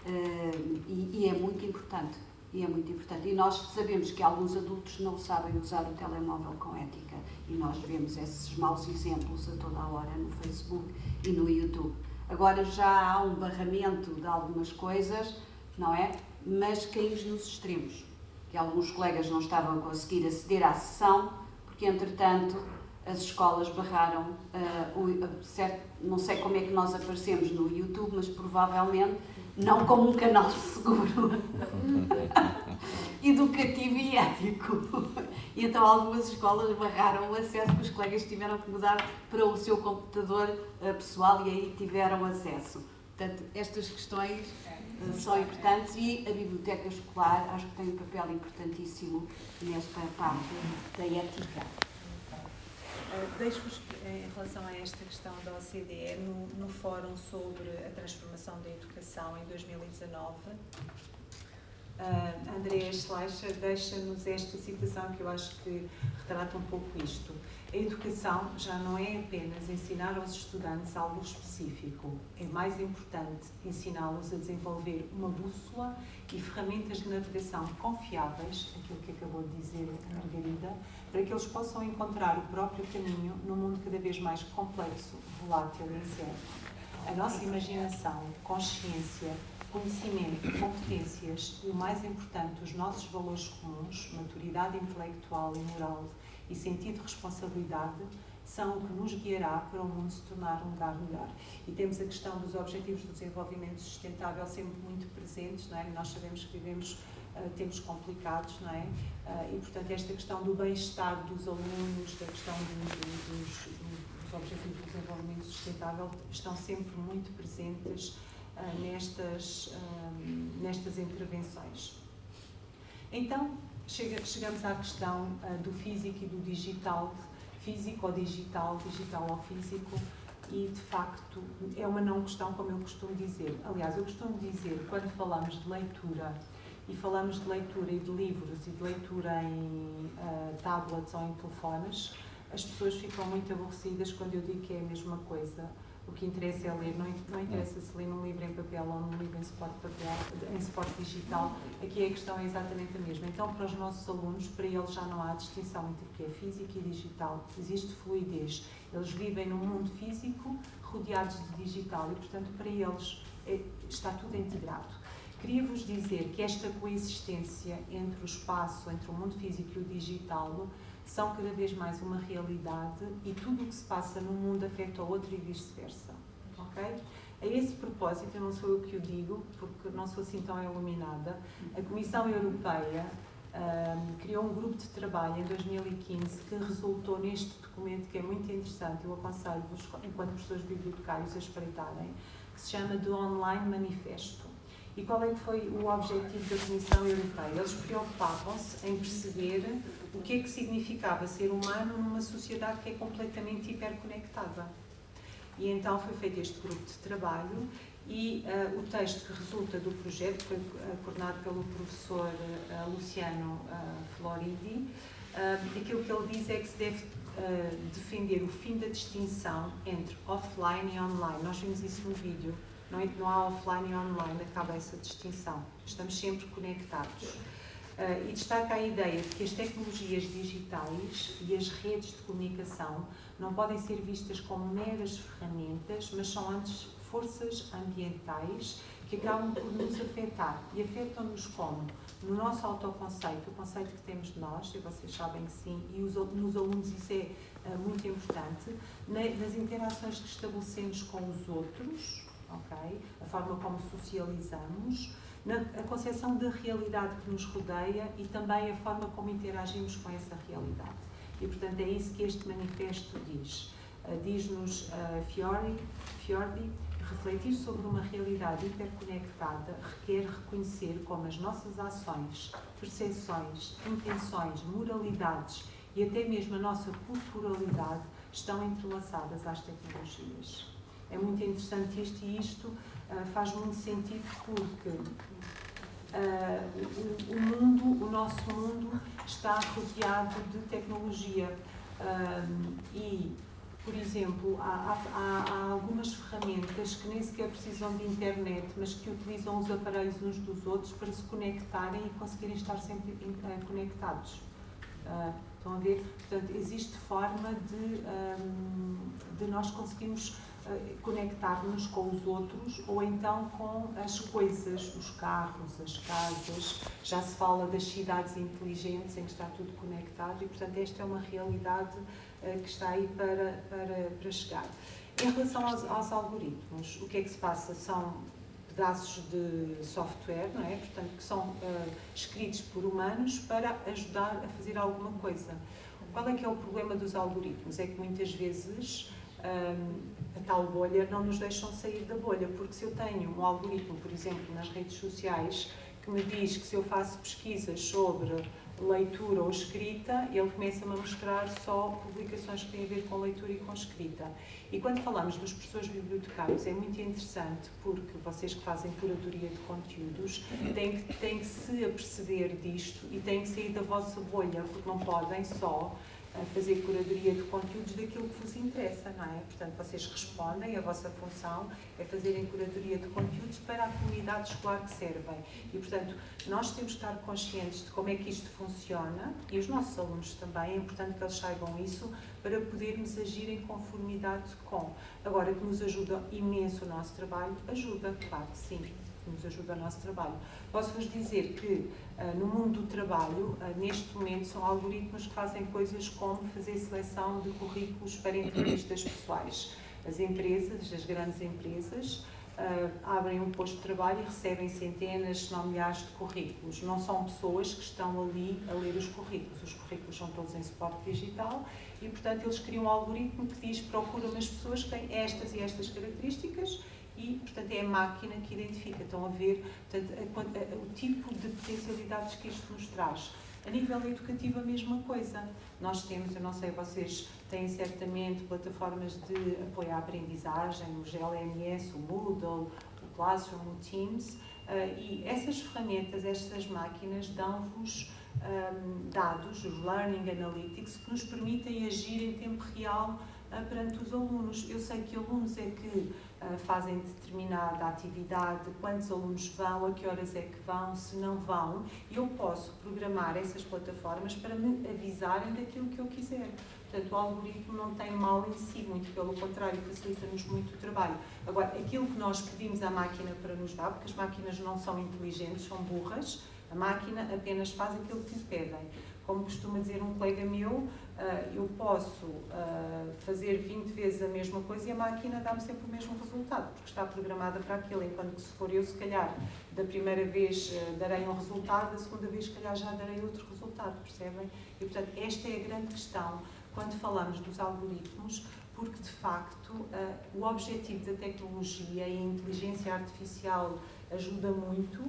Um, e, e, é muito importante. E é muito importante. E nós sabemos que alguns adultos não sabem usar o telemóvel com ética. E nós vemos esses maus exemplos a toda a hora no Facebook e no YouTube. Agora já há um barramento de algumas coisas, não é? Mas caímos nos extremos. Que alguns colegas não estavam a conseguir aceder à sessão que entretanto as escolas barraram, uh, o, certo, não sei como é que nós aparecemos no YouTube, mas provavelmente não como um canal seguro, educativo e ético. E então algumas escolas barraram o acesso, porque os colegas tiveram que mudar para o seu computador uh, pessoal e aí tiveram acesso. Portanto, estas questões são importantes e a biblioteca escolar acho que tem um papel importantíssimo nesta parte da ética. Uh, Deixo-vos, em relação a esta questão da OCDE, no, no Fórum sobre a Transformação da Educação em 2019, uh, Andrea Schleicher deixa-nos esta citação que eu acho que retrata um pouco isto. A educação já não é apenas ensinar aos estudantes algo específico, é mais importante ensiná-los a desenvolver uma bússola e ferramentas de navegação confiáveis, aquilo que acabou de dizer a Margarida, para que eles possam encontrar o próprio caminho num mundo cada vez mais complexo, volátil e incerto. A nossa imaginação, consciência, conhecimento, competências e, o mais importante, os nossos valores comuns, maturidade intelectual e moral, e sentido de responsabilidade são o que nos guiará para o mundo se tornar um lugar melhor. E temos a questão dos Objetivos do Desenvolvimento Sustentável sempre muito presentes, não é? Nós sabemos que vivemos uh, tempos complicados, não é? Uh, e, portanto, esta questão do bem-estar dos alunos, da questão do, do, dos, dos, Objetivos do Desenvolvimento Sustentável estão sempre muito presentes uh, nestas, nestas intervenções. Então, chega, chegamos à questão uh, do físico e do digital, físico ou digital, digital ou físico, e de facto é uma não questão, como eu costumo dizer. Aliás, eu costumo dizer, quando falamos de leitura, e falamos de leitura e de livros e de leitura em uh, tablets ou em telefones, as pessoas ficam muito aborrecidas quando eu digo que é a mesma coisa o que interessa é ler, não, não interessa se lê num livro em papel ou num livro em suporte, papel, em suporte digital, aqui a questão é exatamente a mesma. Então, para os nossos alunos, para eles já não há distinção entre o que é físico e digital, existe fluidez. Eles vivem num mundo físico rodeados de digital e, portanto, para eles é, está tudo integrado. Queria-vos dizer que esta coexistência entre o espaço, entre o mundo físico e o digital, são cada vez mais uma realidade e tudo o que se passa no mundo afeta o outro e vice-versa. Ok? A esse propósito, eu não sou eu que o digo, porque não sou assim tão iluminada, a Comissão Europeia um, criou um grupo de trabalho em 2015 que resultou neste documento que é muito interessante. Eu aconselho-vos, enquanto professores bibliotecários, a espreitarem, que se chama do Online Manifesto. E qual é que foi o objetivo da Comissão Europeia? Eles preocupavam-se em perceber o que é que significava ser humano numa sociedade que é completamente hiperconectada. E então foi feito este grupo de trabalho e uh, o texto que resulta do projeto foi uh, coordenado pelo professor uh, Luciano Floridi. aquilo que ele diz é que se deve defender o fim da distinção entre offline e online. Nós vimos isso no vídeo. Não, é, não há offline e online, acaba essa distinção. Estamos sempre conectados. Uh, e destaca a ideia de que as tecnologias digitais e as redes de comunicação não podem ser vistas como meras ferramentas, mas são antes forças ambientais que acabam por nos afetar e afetam-nos como? No nosso autoconceito, o conceito que temos de nós, e vocês sabem que sim, e os, nos alunos isso é uh, muito importante, na, nas interações que estabelecemos com os outros, ok? A forma como socializamos, na, a concepção da realidade que nos rodeia e também a forma como interagimos com essa realidade. E, portanto, é isso que este manifesto diz. Uh, Diz-nos uh, Fiori, Fiordi, refletir sobre uma realidade hiperconectada requer reconhecer como as nossas ações, percepções, intenções, moralidades e até mesmo a nossa culturalidade estão entrelaçadas às tecnologias. É muito interessante isto e isto uh, faz muito sentido porque uh, o, mundo, o nosso mundo, está rodeado de tecnologia uh, e por exemplo, há, há, há, algumas ferramentas que nem sequer precisam de internet, mas que utilizam os aparelhos uns dos outros para se conectarem e conseguirem estar sempre conectados. Uh, estão a ver? Portanto, existe forma de, um, de nós conseguirmos conectar-nos com os outros ou então com as coisas, os carros, as casas. Já se fala das cidades inteligentes em que está tudo conectado e, portanto, esta é uma realidade eh, que está aí para, para, para chegar. Em relação aos, aos, algoritmos, o que é que se passa? São pedaços de software, não é? Portanto, que são uh, escritos por humanos para ajudar a fazer alguma coisa. Qual é que é o problema dos algoritmos? É que muitas vezes um, a tal bolha não nos deixam sair da bolha, porque se eu tenho um algoritmo, por exemplo, nas redes sociais, que me diz que se eu faço pesquisas sobre leitura ou escrita, ele começa-me a mostrar só publicações que têm a ver com leitura e com escrita. E quando falamos dos professores bibliotecários, é muito interessante porque vocês que fazem curadoria de conteúdos têm que, têm que se aperceber disto e têm que sair da vossa bolha, porque não podem só a fazer curadoria de conteúdos daquilo que vos interessa, não é? Portanto, vocês respondem, a vossa função é fazerem curadoria de conteúdos para a comunidade escolar que servem. E, portanto, nós temos que estar conscientes de como é que isto funciona e os nossos alunos também, é importante que eles saibam isso para podermos agir em conformidade com. Agora, que nos ajuda imenso o nosso trabalho, ajuda, claro que sim que nos ajuda no nosso trabalho. Posso-vos dizer que uh, no mundo do trabalho, uh, neste momento, são algoritmos que fazem coisas como fazer seleção de currículos para entrevistas pessoais. As empresas, as grandes empresas, Uh, abrem um posto de trabalho e recebem centenas, se não milhares de currículos. Não são pessoas que estão ali a ler os currículos. Os currículos são todos em suporte digital e, portanto, eles criam um algoritmo que diz procura umas pessoas que têm estas e estas características e, portanto, é a máquina que identifica. Estão a ver portanto, a, a, o tipo de potencialidades que isto nos traz. A nível educativo, a mesma coisa. Nós temos, eu não sei, vocês têm certamente plataformas de apoio à aprendizagem, o GLMS, o Moodle, o Classroom, o Teams, uh, e essas ferramentas, estas máquinas, dão-vos um, dados, os Learning Analytics, que nos permitem agir em tempo real uh, perante os alunos. Eu sei que alunos é que uh, fazem determinada atividade, quantos alunos vão, a que horas é que vão, se não vão, eu posso programar essas plataformas para me avisarem daquilo que eu quiser. Portanto, o algoritmo não tem mal em si, muito pelo contrário, facilita-nos muito o trabalho. Agora, aquilo que nós pedimos à máquina para nos dar, porque as máquinas não são inteligentes, são burras, A máquina apenas faz aquilo que lhe pedem. Como costuma dizer um colega meu, ah, eu posso uh, fazer 20 vezes a mesma coisa e a máquina dá-me sempre o mesmo resultado, porque está programada para aquilo, enquanto que se for eu, se calhar, da primeira vez uh, darei um resultado, da segunda vez, se calhar, já darei outro resultado, percebem? E, portanto, esta é a grande questão quando falamos dos algoritmos, porque, de facto, uh, o objetivo da tecnologia e a inteligência artificial ajuda muito,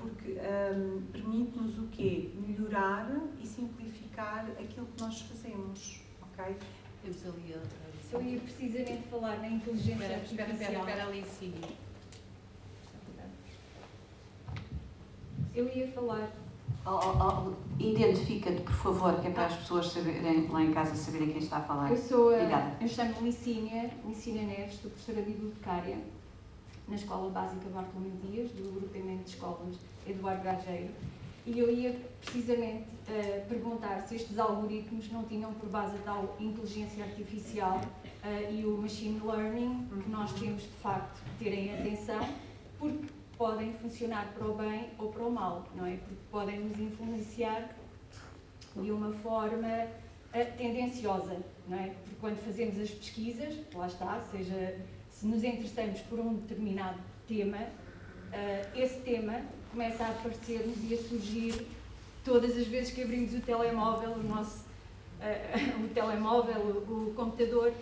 porque um, permite-nos o quê? Melhorar e simplificar aquilo que nós fazemos, ok? Temos ali a... Eu ia precisamente falar na inteligência espera, artificial. Espera, espera, espera ali, sim. Eu ia falar... Oh, oh, oh, Identifica-te, por favor, que é para as pessoas saberem, lá em casa saberem quem está a falar. Eu sou a, eu chamo-me Licínia, Licínia Neves, sou professora bibliotecária na Escola Básica Bartolomeu Dias, do agrupamento de escolas Eduardo Gageiro, e eu ia precisamente uh, perguntar se estes algoritmos não tinham por base a tal inteligência artificial uh, e o machine learning, que nós temos de facto que terem atenção, porque podem funcionar para o bem ou para o mal, não é? Porque podem nos influenciar de uma forma uh, tendenciosa, não é? Porque quando fazemos as pesquisas, lá está, seja se nos interessamos por um determinado tema, uh, esse tema começa a aparecer-nos e a surgir todas as vezes que abrimos o telemóvel, o nosso uh, o telemóvel, o, o, computador,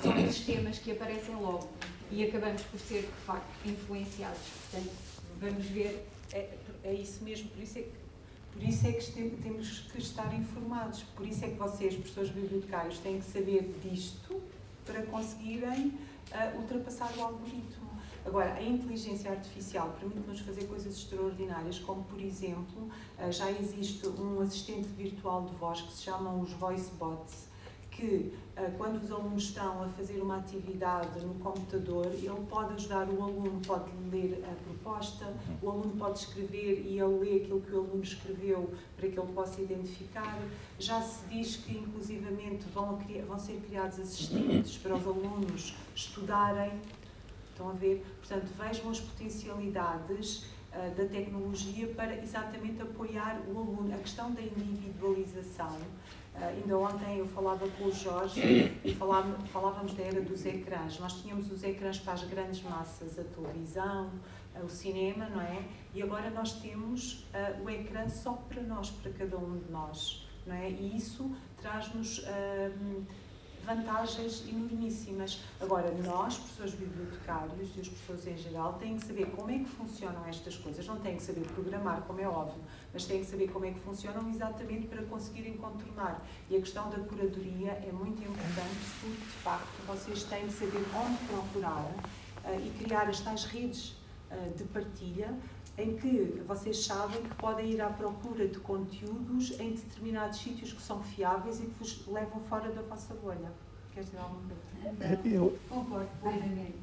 são esses temas que aparecem logo e acabamos por ser, de facto, influenciados. Portanto, vamos ver. É, é isso mesmo, por isso é que por isso é que temos que estar informados, por isso é que vocês, professores bibliotecários, têm que saber disto para conseguirem uh, ultrapassar o algoritmo. Agora, a inteligência artificial permite-nos fazer coisas extraordinárias, como, por exemplo, uh, já existe um assistente virtual de voz que se chamam os voice bots, que uh, quando os alunos estão a fazer uma atividade no computador, ele pode ajudar o aluno, pode ler a proposta, o aluno pode escrever e ele lê aquilo que o aluno escreveu para que ele possa identificar. Já se diz que, inclusivamente, vão, vão ser criados assistentes para os alunos estudarem. Estão a ver? Portanto, vejam as potencialidades uh, da tecnologia para exatamente apoiar o aluno. A questão da individualização ainda ontem eu falava com o Jorge e falava, falávamos da era dos ecrãs. Nós tínhamos os ecrãs para as grandes massas, a televisão, uh, o cinema, não é? E agora nós temos uh, o ecrã só para nós, para cada um de nós, não é? E isso traz-nos vantagens enormíssimas. Agora, nós, professores bibliotecários e os professores em geral, têm que saber como é que funcionam estas coisas. Não têm que saber programar, como é óbvio, mas têm que saber como é que funcionam exatamente para conseguirem contornar. E a questão da curadoria é muito importante porque, de facto, vocês têm que saber onde procurar uh, e criar as tais redes uh, de partilha em que vocês sabem que podem ir à procura de conteúdos em determinados sítios que são fiáveis e que vos levam fora da vossa bolha. Queres dizer alguma coisa? Eu, Concordo plenamente.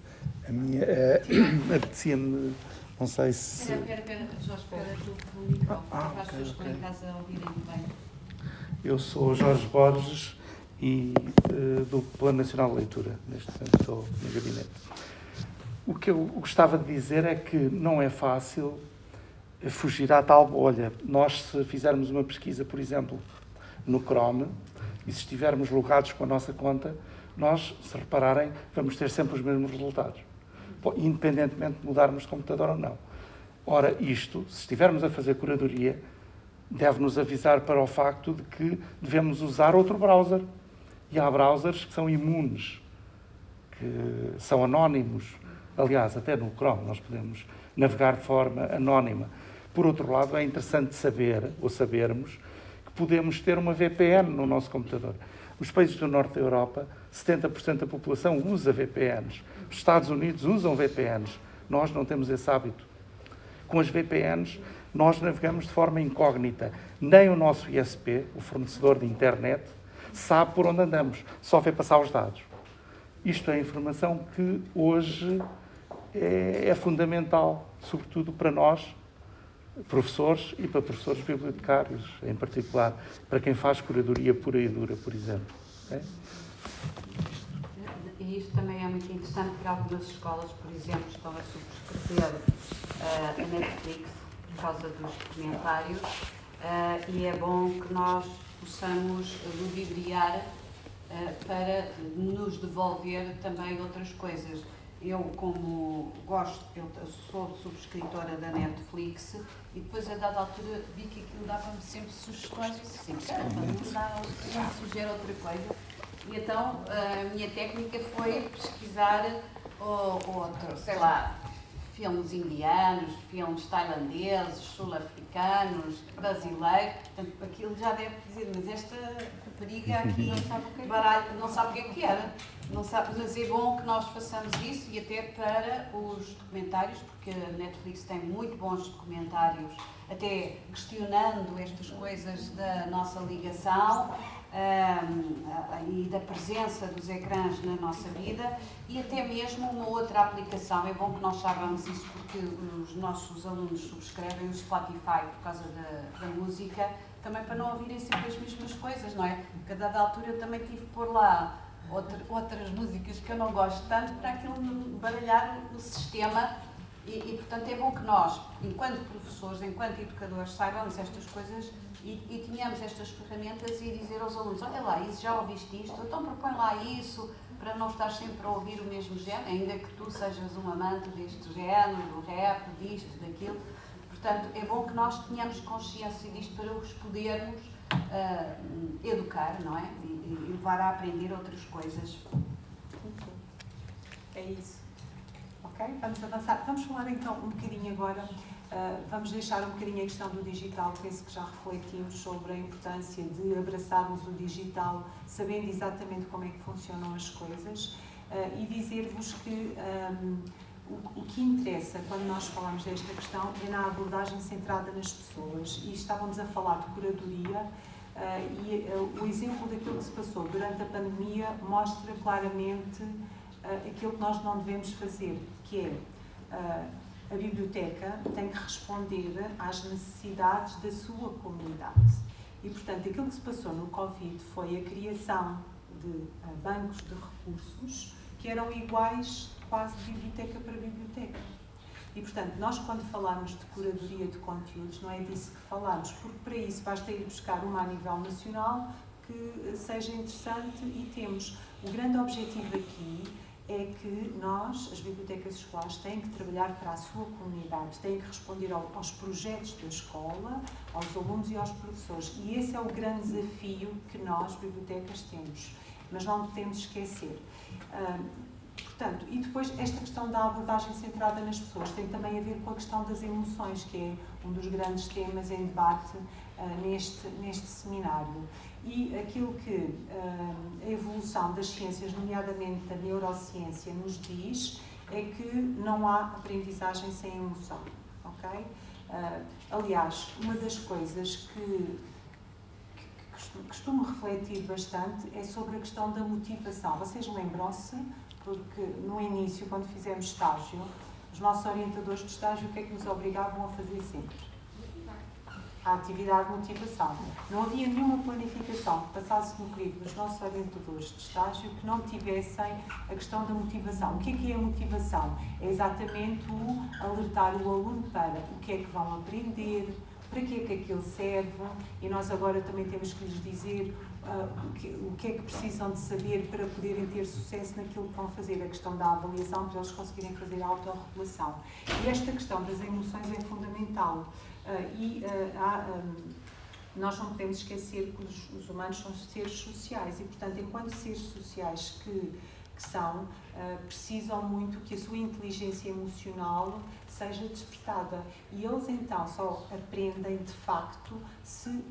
A minha. Uh, Apetecia-me. Não sei se. Jorge, o microfone, ah, para as pessoas que estão em casa ouvirem bem. Eu sou Jorge Borges e uh, do Plano Nacional de Leitura. Neste momento estou no gabinete. O que eu gostava de dizer é que não é fácil fugir à tal bolha. Nós, se fizermos uma pesquisa, por exemplo, no Chrome, e se estivermos logados com a nossa conta, nós, se repararem, vamos ter sempre os mesmos resultados, independentemente de mudarmos de computador ou não. Ora, isto, se estivermos a fazer curadoria, deve-nos avisar para o facto de que devemos usar outro browser. E há browsers que são imunes, que são anónimos, Aliás, até no Chrome nós podemos navegar de forma anónima. Por outro lado, é interessante saber, ou sabermos, que podemos ter uma VPN no nosso computador. Os países do norte da Europa, 70% da população usa VPNs. Os Estados Unidos usam VPNs. Nós não temos esse hábito. Com as VPNs, nós navegamos de forma incógnita. Nem o nosso ISP, o fornecedor de internet, sabe por onde andamos. Só vê passar os dados. Isto é informação que hoje é, é fundamental, sobretudo para nós, professores e para professores bibliotecários, em particular, para quem faz curadoria pura e dura, por exemplo. É? E isto também é muito interessante porque algumas escolas, por exemplo, estão a subscrever uh, a Netflix por causa dos comentários uh, e é bom que nós possamos ludibriar uh, para nos devolver também outras coisas. Eu, como gosto, eu sou subscritora da Netflix e depois, a dada altura, vi que aquilo dava-me sempre sugestões e disse assim, não dá, não sugere outra coisa. E então, a minha técnica foi pesquisar outro, sei lá, filmes indianos, filmes tailandeses, sul-africanos, brasileiros. Portanto, aquilo já deve dizer, mas esta rapariga aqui não sabe o que, é baralho, não sabe o que é que era. Não sabe, mas é bom que nós façamos isso e até para os documentários, porque a Netflix tem muito bons documentários, até questionando estas coisas da nossa ligação e da presença dos ecrãs na nossa vida e até mesmo uma outra aplicação. É bom que nós saibamos isso porque os nossos alunos subscrevem o Spotify por causa da, da música, também para não ouvirem sempre as mesmas coisas, não é? Porque a dada altura eu também tive pôr lá outra, outras músicas que eu não gosto tanto para aquilo baralhar o sistema e, e, portanto é bom que nós, enquanto professores, enquanto educadores, saibamos estas coisas e, e tenhamos estas ferramentas e dizer aos alunos, olha lá, isso, já ouviste isto, então propõe lá isso, para não estar sempre a ouvir o mesmo género, ainda que tu sejas um amante deste género, do rap, disto, daquilo. Portanto, é bom que nós tenhamos consciência disto para os podermos uh, educar, não é? E, e levar a aprender outras coisas. É isso. Ok? Vamos avançar. Vamos falar então um bocadinho agora Uh, vamos deixar um bocadinho a questão do digital, penso que já refletimos sobre a importância de abraçarmos o digital, sabendo exatamente como é que funcionam as coisas, uh, e dizer-vos que um, o, o, que interessa quando nós falamos desta questão é na abordagem centrada nas pessoas. E estávamos a falar de curadoria, uh, e o exemplo daquilo que se passou durante a pandemia mostra claramente aquilo que nós não devemos fazer, que é a biblioteca tem que responder às necessidades da sua comunidade. E, portanto, aquilo que se passou no Covid foi a criação de uh, bancos de recursos que eram iguais quase de biblioteca para biblioteca. E, portanto, nós quando falamos de curadoria de conteúdos, não é disso que falamos, porque para isso basta ir buscar uma a nível nacional que seja interessante e temos. O grande objetivo aqui é que nós, as bibliotecas escolares, têm que trabalhar para a sua comunidade, têm que responder ao, aos projetos da escola, aos alunos e aos professores. E esse é o grande desafio que nós, bibliotecas, temos. Mas não podemos esquecer. portanto, e depois esta questão da abordagem centrada nas pessoas tem também a ver com a questão das emoções, que é um dos grandes temas em debate uh, neste, neste seminário. E aquilo que uh, a evolução das ciências, nomeadamente da neurociência, nos diz é que não há aprendizagem sem emoção. Ok? Uh, aliás, uma das coisas que, que costumo refletir bastante é sobre a questão da motivação. Vocês lembram-se, porque no início, quando fizemos estágio, os nossos orientadores de estágio, o que é que nos obrigavam a fazer sempre? A atividade de motivação. Não havia nenhuma planificação que passasse no crivo dos nossos orientadores de estágio que não tivessem a questão da motivação. O que é que é a motivação? É exatamente o alertar o aluno para o que é que vão aprender, para que é que aquilo serve e nós agora também temos que lhes dizer uh, o, que, o que é que precisam de saber para poderem ter sucesso naquilo que vão fazer, a questão da avaliação, para eles conseguirem fazer a autorregulação. E esta questão das emoções é fundamental. Uh, e uh, há, um, nós não podemos esquecer que os, os, humanos são seres sociais e, portanto, enquanto seres sociais que, que são, uh, precisam muito que a sua inteligência emocional seja despertada. E eles então só aprendem de facto se,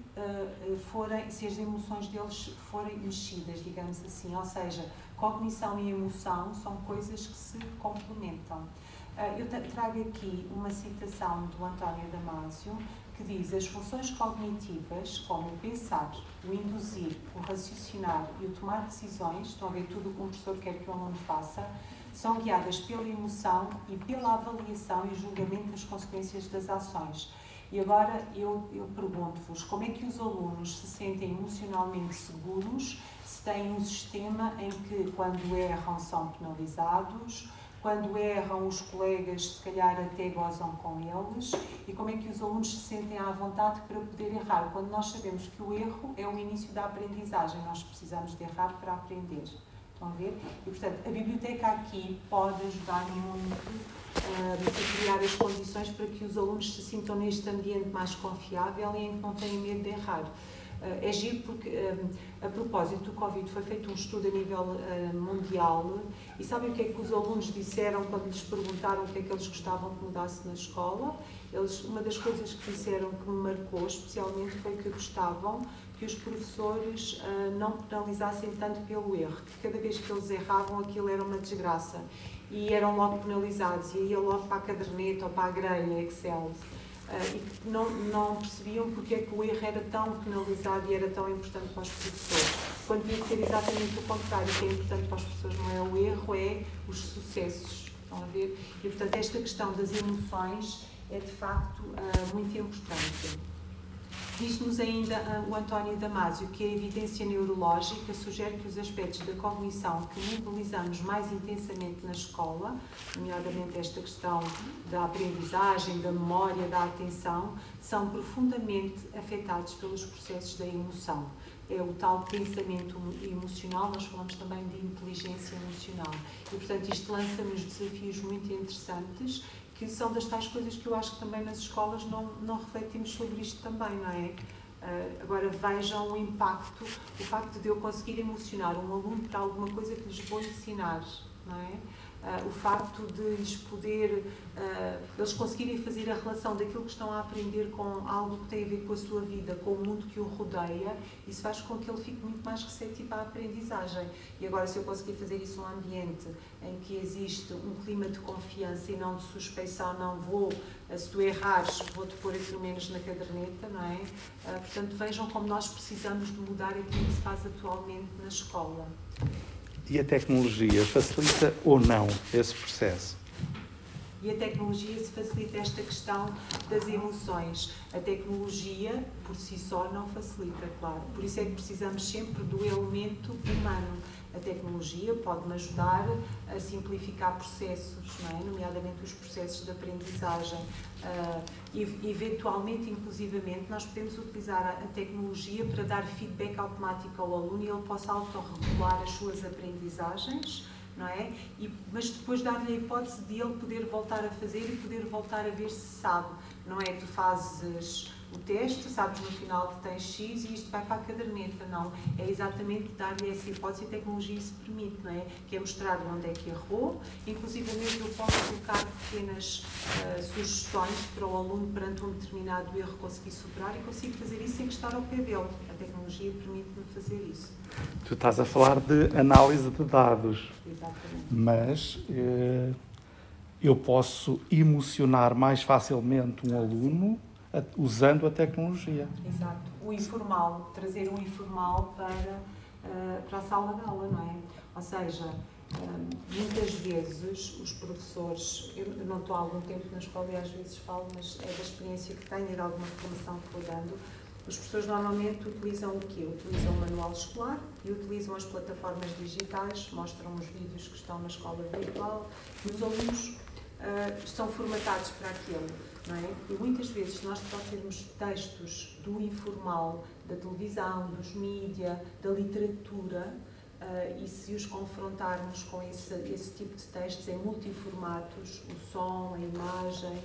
forem, se as emoções deles forem mexidas, digamos assim. Ou seja, cognição e emoção são coisas que se complementam. Ah, eu trago aqui uma citação do António Damasio que diz as funções cognitivas, como o pensar, o induzir, o raciocinar e o tomar decisões, estão a ver tudo o que um professor quer que o aluno faça, são guiadas pela emoção e pela avaliação e julgamento das consequências das ações. E agora eu, eu pergunto-vos como é que os alunos se sentem emocionalmente seguros se têm um sistema em que, quando erram, são penalizados, quando erram os colegas, se calhar até gozam com eles, e como é que os alunos se sentem à vontade para poder errar, quando nós sabemos que o erro é o início da aprendizagem, nós precisamos de errar para aprender. Estão a ver? E, portanto, a biblioteca aqui pode ajudar muito uh, criar as condições para que os alunos se sintam neste ambiente mais confiável e em que não tenham medo de errar. Uh, é giro porque, um, a propósito do Covid, foi feito um estudo a nível uh, mundial e sabem o que é que os alunos disseram quando lhes perguntaram o que é que eles gostavam que mudasse na escola? Eles, uma das coisas que disseram que me marcou especialmente foi que gostavam que os professores uh, não penalizassem tanto pelo erro, que cada vez que eles erravam aquilo era uma desgraça e eram logo penalizados e ia logo para a caderneta ou para a grelha Excel e que não, não percebiam porque é que o erro era tão penalizado e era tão importante para os professores. Quando devia ser exatamente o contrário, o que é importante para os professores não é o erro, é os sucessos. Estão a ver? E, portanto, esta questão das emoções é, de facto, uh, muito importante. Diz-nos ainda uh, o António Damasio que a evidência neurológica sugere que os aspectos da cognição que mobilizamos mais intensamente na escola, nomeadamente esta questão da aprendizagem, da memória, da atenção, são profundamente afetados pelos processos da emoção. É o tal pensamento emocional, nós falamos também de inteligência emocional. E, portanto, isto lança-nos desafios muito interessantes que são das tais coisas que eu acho que também nas escolas não, não refletimos sobre isto também, não é? Uh, agora vejam o impacto, o facto de eu conseguir emocionar um aluno para alguma coisa que lhes vou ensinar, não é? Uh, o facto de lhes poder, uh, eles conseguirem fazer a relação daquilo que estão a aprender com algo que tem a ver com a sua vida, com o mundo que o rodeia, isso faz com que ele fique muito mais receptivo à aprendizagem. E agora, se eu conseguir fazer isso num ambiente em que existe um clima de confiança e não de suspeição, não vou, uh, se tu errares, vou-te pôr aquilo menos na caderneta, não é? portanto, vejam como nós precisamos de mudar aquilo que se faz atualmente na escola. E a tecnologia facilita ou não esse processo? E a tecnologia se facilita esta questão das emoções. A tecnologia, por si só, não facilita, claro. Por isso é que precisamos sempre do elemento humano a tecnologia pode-me ajudar a simplificar processos, é? nomeadamente os processos de aprendizagem. Uh, eventualmente, inclusivamente, nós podemos utilizar a, tecnologia para dar feedback automático ao aluno e ele possa autorregular as suas aprendizagens, é? E, mas depois dar-lhe a hipótese de ele poder voltar a fazer e poder voltar a ver se sabe, não é? Tu fazes o teste, sabes no final que tens X e isto vai para a caderneta. Não, é exatamente dar-lhe essa hipótese e a tecnologia isso permite, não é? Que é mostrar-lhe onde é que errou, inclusive eu posso colocar pequenas uh, sugestões para o aluno perante um determinado erro conseguir superar e consigo fazer isso sem estar ao pé dele. A tecnologia permite-me fazer isso. Tu estás a falar de análise de dados. Exatamente. Mas eh, eu posso emocionar mais facilmente um aluno usando a tecnologia. Exato. O informal, trazer o informal para, uh, para a sala de aula, não é? Ou seja, uh, muitas vezes os professores, eu não estou há algum tempo na escola e às vezes falo, mas é da experiência que tenho e de alguma formação que vou dando, os professores normalmente utilizam o quê? Utilizam o manual escolar e utilizam as plataformas digitais, mostram os vídeos que estão na escola virtual e os alunos uh, estão formatados para aquilo é? E muitas vezes nós trazemos textos do informal, da televisão, dos mídia, da literatura, uh, e se os confrontarmos com esse, esse tipo de textos em multiformatos, o som, a imagem,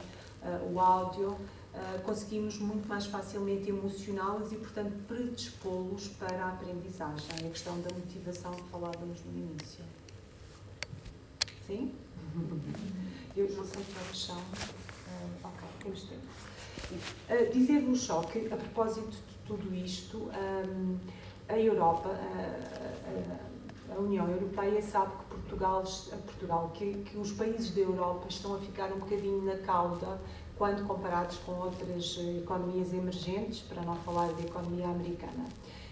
uh, o áudio, uh, conseguimos muito mais facilmente emocioná-los e, portanto, predispô-los para a aprendizagem. É a questão da motivação que falávamos no início. Sim? Eu não sei que horas são. Temos tempo. Uh, Dizer-vos só que, a propósito de tudo isto, um, a Europa, a, a, a, União Europeia sabe que Portugal, Portugal que, que os países da Europa estão a ficar um bocadinho na cauda quando comparados com outras economias emergentes, para não falar da economia americana.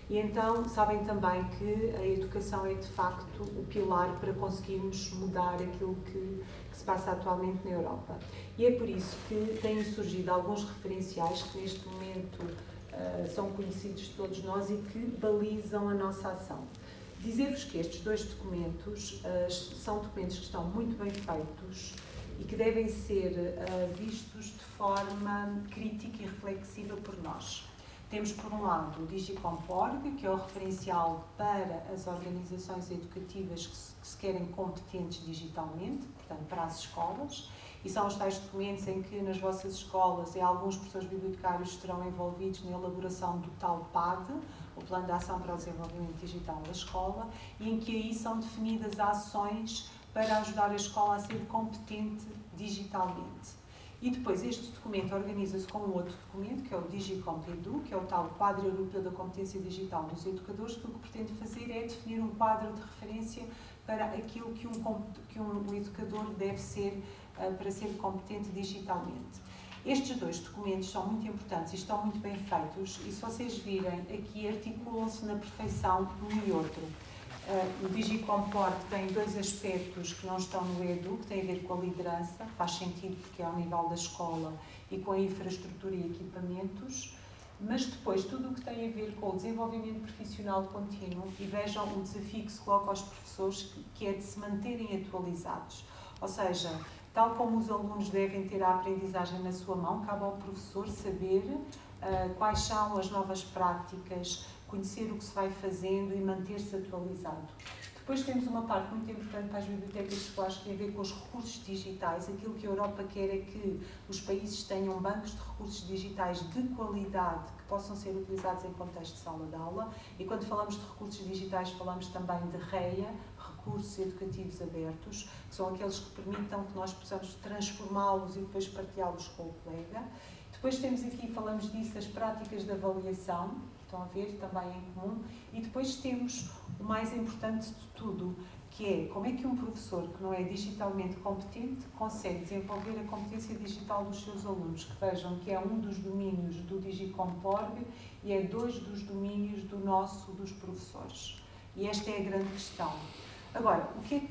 E então sabem também que a educação é de facto o pilar para conseguirmos mudar aquilo que, que, se passa atualmente na Europa. E é por isso que têm surgido alguns referenciais que neste momento uh, são conhecidos de todos nós e que balizam a nossa ação. Dizer-vos que estes dois documentos uh, são documentos que estão muito bem feitos e que devem ser uh, vistos de forma crítica e reflexiva por nós. Temos, por um lado, o Digicomporg, que é o referencial para as organizações educativas que se, que se querem competentes digitalmente, portanto, para as escolas, e são os tais documentos em que nas vossas escolas e alguns professores bibliotecários estarão envolvidos na elaboração do tal PAD, o Plano de Ação para o Desenvolvimento Digital da Escola, e em que aí são definidas ações para ajudar a escola a ser competente digitalmente. E depois este documento organiza-se com outro documento, que é o Digicomp Edu, que é o tal quadro europeu da competência digital dos educadores, que o que pretende fazer é definir um quadro de referência para aquilo que um, que um educador deve ser uh, para ser competente digitalmente. Estes dois documentos são muito importantes e estão muito bem feitos e se vocês virem aqui articulam-se na perfeição um e outro. Uh, o Digicomport tem dois aspectos que não estão no EDU, que têm a ver com a liderança, faz sentido porque é ao nível da escola e com a infraestrutura e equipamentos, mas depois tudo o que tem a ver com o desenvolvimento profissional contínuo e vejam o desafio que se coloca aos professores, que é de se manterem atualizados. Ou seja, Tal como os alunos devem ter a aprendizagem na sua mão, cabe ao professor saber uh, quais são as novas práticas, conhecer o que se vai fazendo e manter-se atualizado. Depois temos uma parte muito importante para as bibliotecas escolares que tem a ver com os recursos digitais. Aquilo que a Europa quer é que os países tenham bancos de recursos digitais de qualidade que possam ser utilizados em contexto de sala de aula. E quando falamos de recursos digitais, falamos também de REIA, recursos educativos abertos, que são aqueles que permitam que nós possamos transformá-los e depois partilhá-los com o colega. Depois temos aqui, falamos disso, as práticas de avaliação, estão a ver também em comum. E depois temos o mais importante de tudo, que é como é que um professor que não é digitalmente competente consegue desenvolver a competência digital dos seus alunos, que vejam que é um dos domínios do Digicomporg e é dois dos domínios do nosso, dos professores. E esta é a grande questão. Agora, o que é,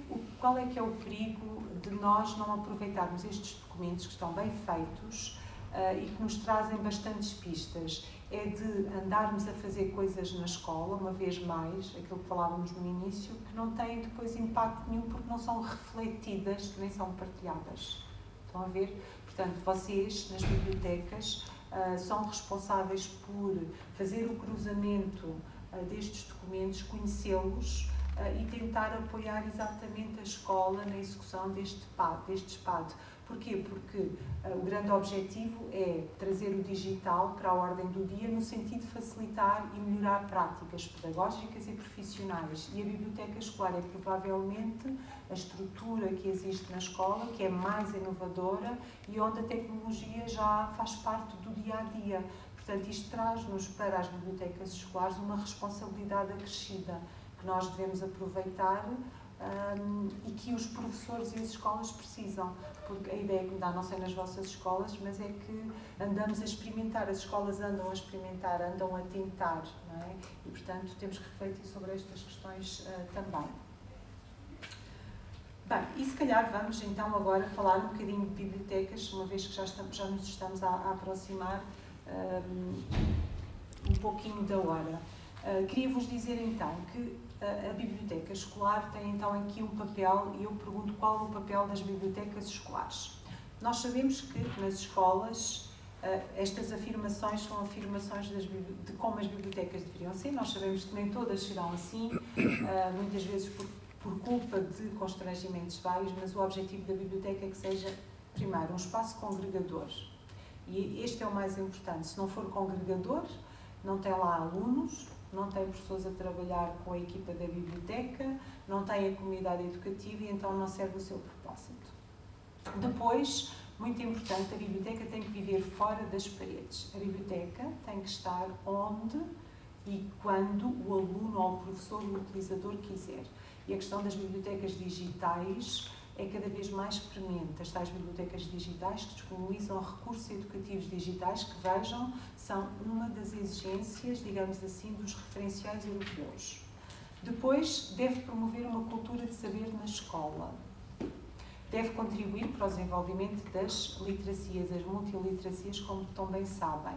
qual é que é o perigo de nós não aproveitarmos estes documentos que estão bem feitos uh, e que nos trazem bastantes pistas? É de andarmos a fazer coisas na escola, uma vez mais, aquilo que falávamos no início, que não têm depois impacto nenhum porque não são refletidas, nem são partilhadas. Estão a ver? Portanto, vocês, nas bibliotecas, uh, são responsáveis por fazer o cruzamento uh, destes documentos, conhecê-los e tentar apoiar exatamente a escola na execução deste PAD. Deste PAD. Porquê? Porque uh, o grande objetivo é trazer o digital para a ordem do dia no sentido de facilitar e melhorar práticas pedagógicas e profissionais. E a biblioteca escolar é provavelmente a estrutura que existe na escola, que é mais inovadora e onde a tecnologia já faz parte do dia a dia. Portanto, isto traz-nos para as bibliotecas escolares uma responsabilidade acrescida que nós devemos aproveitar um, e que os professores e as escolas precisam. Porque a ideia que me dá, não sei nas vossas escolas, mas é que andamos a experimentar, as escolas andam a experimentar, andam a tentar, não é? E, portanto, temos que refletir sobre estas questões uh, também. Bem, e se calhar vamos então agora falar um bocadinho de bibliotecas, uma vez que já, estamos, já nos estamos a, a aproximar um, um pouquinho da hora. Uh, Queria-vos dizer então que a biblioteca escolar tem então aqui um papel e eu pergunto qual é o papel das bibliotecas escolares. Nós sabemos que nas escolas estas afirmações são afirmações das, de como as bibliotecas deveriam ser. Nós sabemos que nem todas serão assim, muitas vezes por, por culpa de constrangimentos vários, mas o objetivo da biblioteca é que seja, primeiro, um espaço congregador. E este é o mais importante. Se não for congregador, não tem lá alunos, não tem pessoas a trabalhar com a equipa da biblioteca, não tem a comunidade educativa e então não serve o seu propósito. Depois, muito importante, a biblioteca tem que viver fora das paredes. A biblioteca tem que estar onde e quando o aluno ou o professor, o utilizador quiser. E a questão das bibliotecas digitais é cada vez mais premente. As tais bibliotecas digitais que disponibilizam recursos educativos digitais que, vejam, são uma das exigências, digamos assim, dos referenciais europeus. Depois, deve promover uma cultura de saber na escola. Deve contribuir para o desenvolvimento das literacias, as multiliteracias, como tão bem sabem.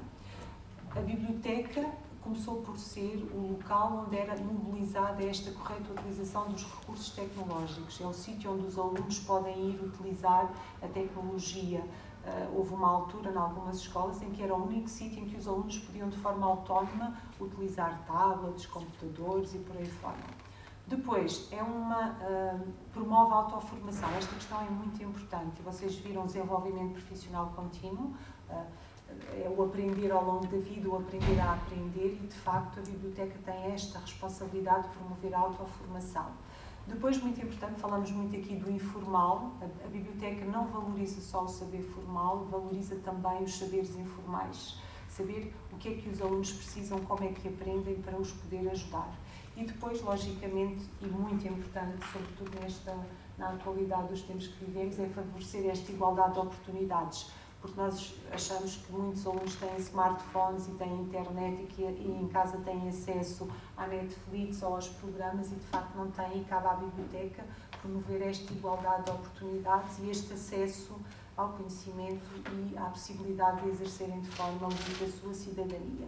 A biblioteca começou por ser o local onde era mobilizada esta correta utilização dos recursos tecnológicos. É o sítio onde os alunos podem ir utilizar a tecnologia. Uh, houve uma altura, em algumas escolas, em que era o único sítio em que os alunos podiam, de forma autónoma, utilizar tablets, computadores e por aí fora. Depois, é uma, uh, promove a autoformação. Esta questão é muito importante. Vocês viram o desenvolvimento profissional contínuo. Uh, é o aprender ao longo da vida, o aprender a aprender e, de facto, a biblioteca tem esta responsabilidade de promover a autoformação. Depois, muito importante, falamos muito aqui do informal. A, a, biblioteca não valoriza só o saber formal, valoriza também os saberes informais. Saber o que é que os alunos precisam, como é que aprendem para os poder ajudar. E depois, logicamente, e muito importante, sobretudo nesta, na atualidade dos tempos que vivemos, é favorecer esta igualdade de oportunidades porque nós achamos que muitos alunos têm smartphones e têm internet e que e em casa têm acesso à Netflix ou aos programas e de facto não têm e cabe à biblioteca promover esta igualdade de oportunidades e este acesso ao conhecimento e à possibilidade de exercerem de forma livre a sua cidadania.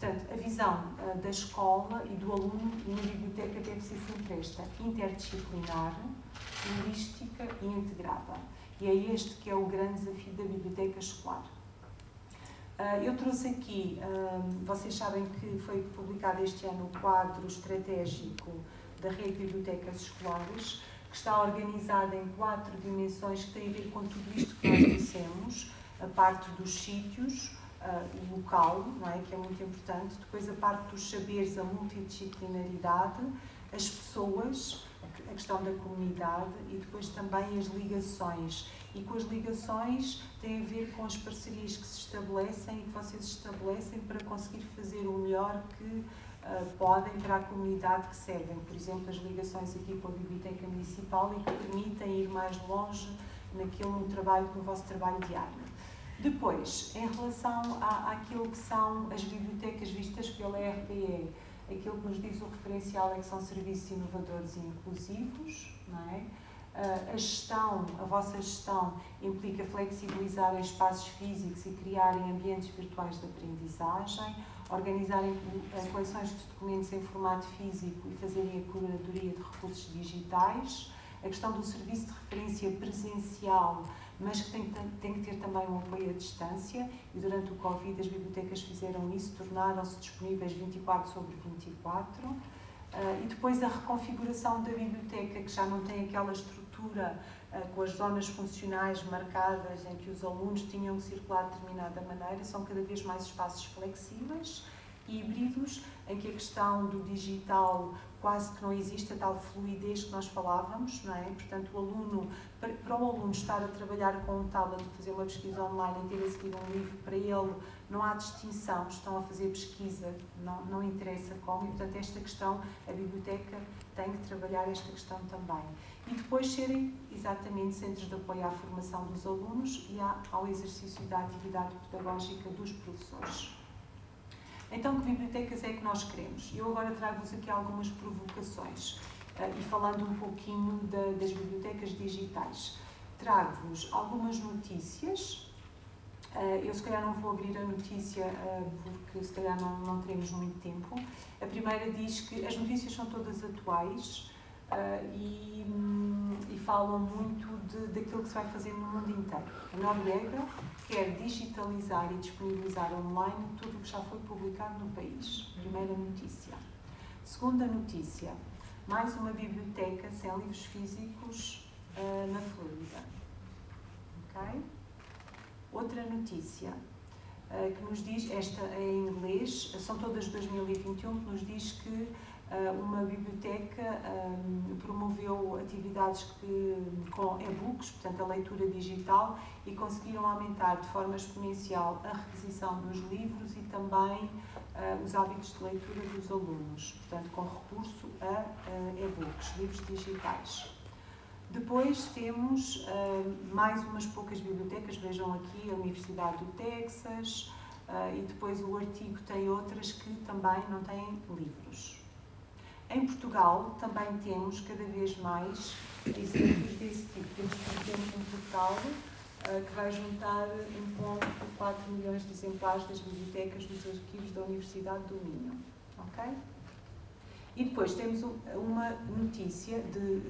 Portanto, a visão uh, da escola e do aluno na biblioteca deve ser sempre esta, interdisciplinar, holística e integrada. E é este que é o grande desafio da biblioteca escolar. Uh, eu trouxe aqui, uh, vocês sabem que foi publicado este ano o quadro estratégico da rede de bibliotecas escolares, que está organizado em quatro dimensões que têm a ver com tudo isto que nós dissemos, a parte dos sítios, uh, o local, não é, que é muito importante, depois a parte dos saberes, a multidisciplinaridade, as pessoas, a questão da comunidade e depois também as ligações. E com as ligações tem a ver com as parcerias que se estabelecem e que vocês estabelecem para conseguir fazer o melhor que uh, podem para a comunidade que servem. Por exemplo, as ligações aqui com a Biblioteca Municipal e que permitem ir mais longe naquilo no trabalho, no vosso trabalho diário. Depois, em relação à, àquilo que são as bibliotecas vistas pela RPE, aquilo que nos diz o referencial é que são serviços inovadores e inclusivos, não é? Ah, a gestão, a vossa gestão implica flexibilizar espaços físicos e criarem ambientes virtuais de aprendizagem, organizarem ah, coleções de documentos em formato físico e fazerem a curadoria de recursos digitais, a questão do serviço de referência presencial mas que tem, tem, que ter também um apoio à distância e durante o Covid as bibliotecas fizeram isso, tornaram-se disponíveis 24 sobre 24. Uh, ah, e depois a reconfiguração da biblioteca, que já não tem aquela estrutura uh, com as zonas funcionais marcadas em que os alunos tinham que circular de determinada maneira, são cada vez mais espaços flexíveis, híbridos, em que a questão do digital quase que não existe a tal fluidez que nós falávamos, não é? Portanto, o aluno, para, o aluno estar a trabalhar com um tablet, fazer uma pesquisa online e ter a seguir um livro, para ele não há distinção, estão a fazer pesquisa, não, não interessa como, e portanto esta questão, a biblioteca tem que trabalhar esta questão também. E depois serem exatamente centros de apoio à formação dos alunos e ao exercício da atividade pedagógica dos professores. Então, que bibliotecas é que nós queremos? Eu agora trago-vos aqui algumas provocações uh, e falando um pouquinho da, das bibliotecas digitais. Trago-vos algumas notícias. Uh, eu, se calhar, não vou abrir a notícia uh, porque, se calhar, não, não teremos muito tempo. A primeira diz que as notícias são todas atuais e, um, e, falam muito de, daquilo que se vai fazer no mundo inteiro. A Noruega quer digitalizar e disponibilizar online tudo o que já foi publicado no país. Primeira notícia. Segunda notícia, mais uma biblioteca sem livros físicos uh, na Flórida. Ok? Outra notícia uh, que nos diz, esta é em inglês, são todas de 2021, que nos diz que uma biblioteca um, promoveu atividades que, com e-books, portanto a leitura digital, e conseguiram aumentar de forma exponencial a requisição dos livros e também uh, os hábitos de leitura dos alunos, portanto com recurso a uh, e-books, livros digitais. Depois temos uh, mais umas poucas bibliotecas, vejam aqui a Universidade do Texas, e depois o artigo tem outras que também não têm livros. Em Portugal também temos cada vez mais exemplos desse tipo. Temos, por exemplo, um portal que vai juntar 1,4 milhões de exemplares das bibliotecas dos arquivos da Universidade do Minho. Ok? E depois temos uma notícia de,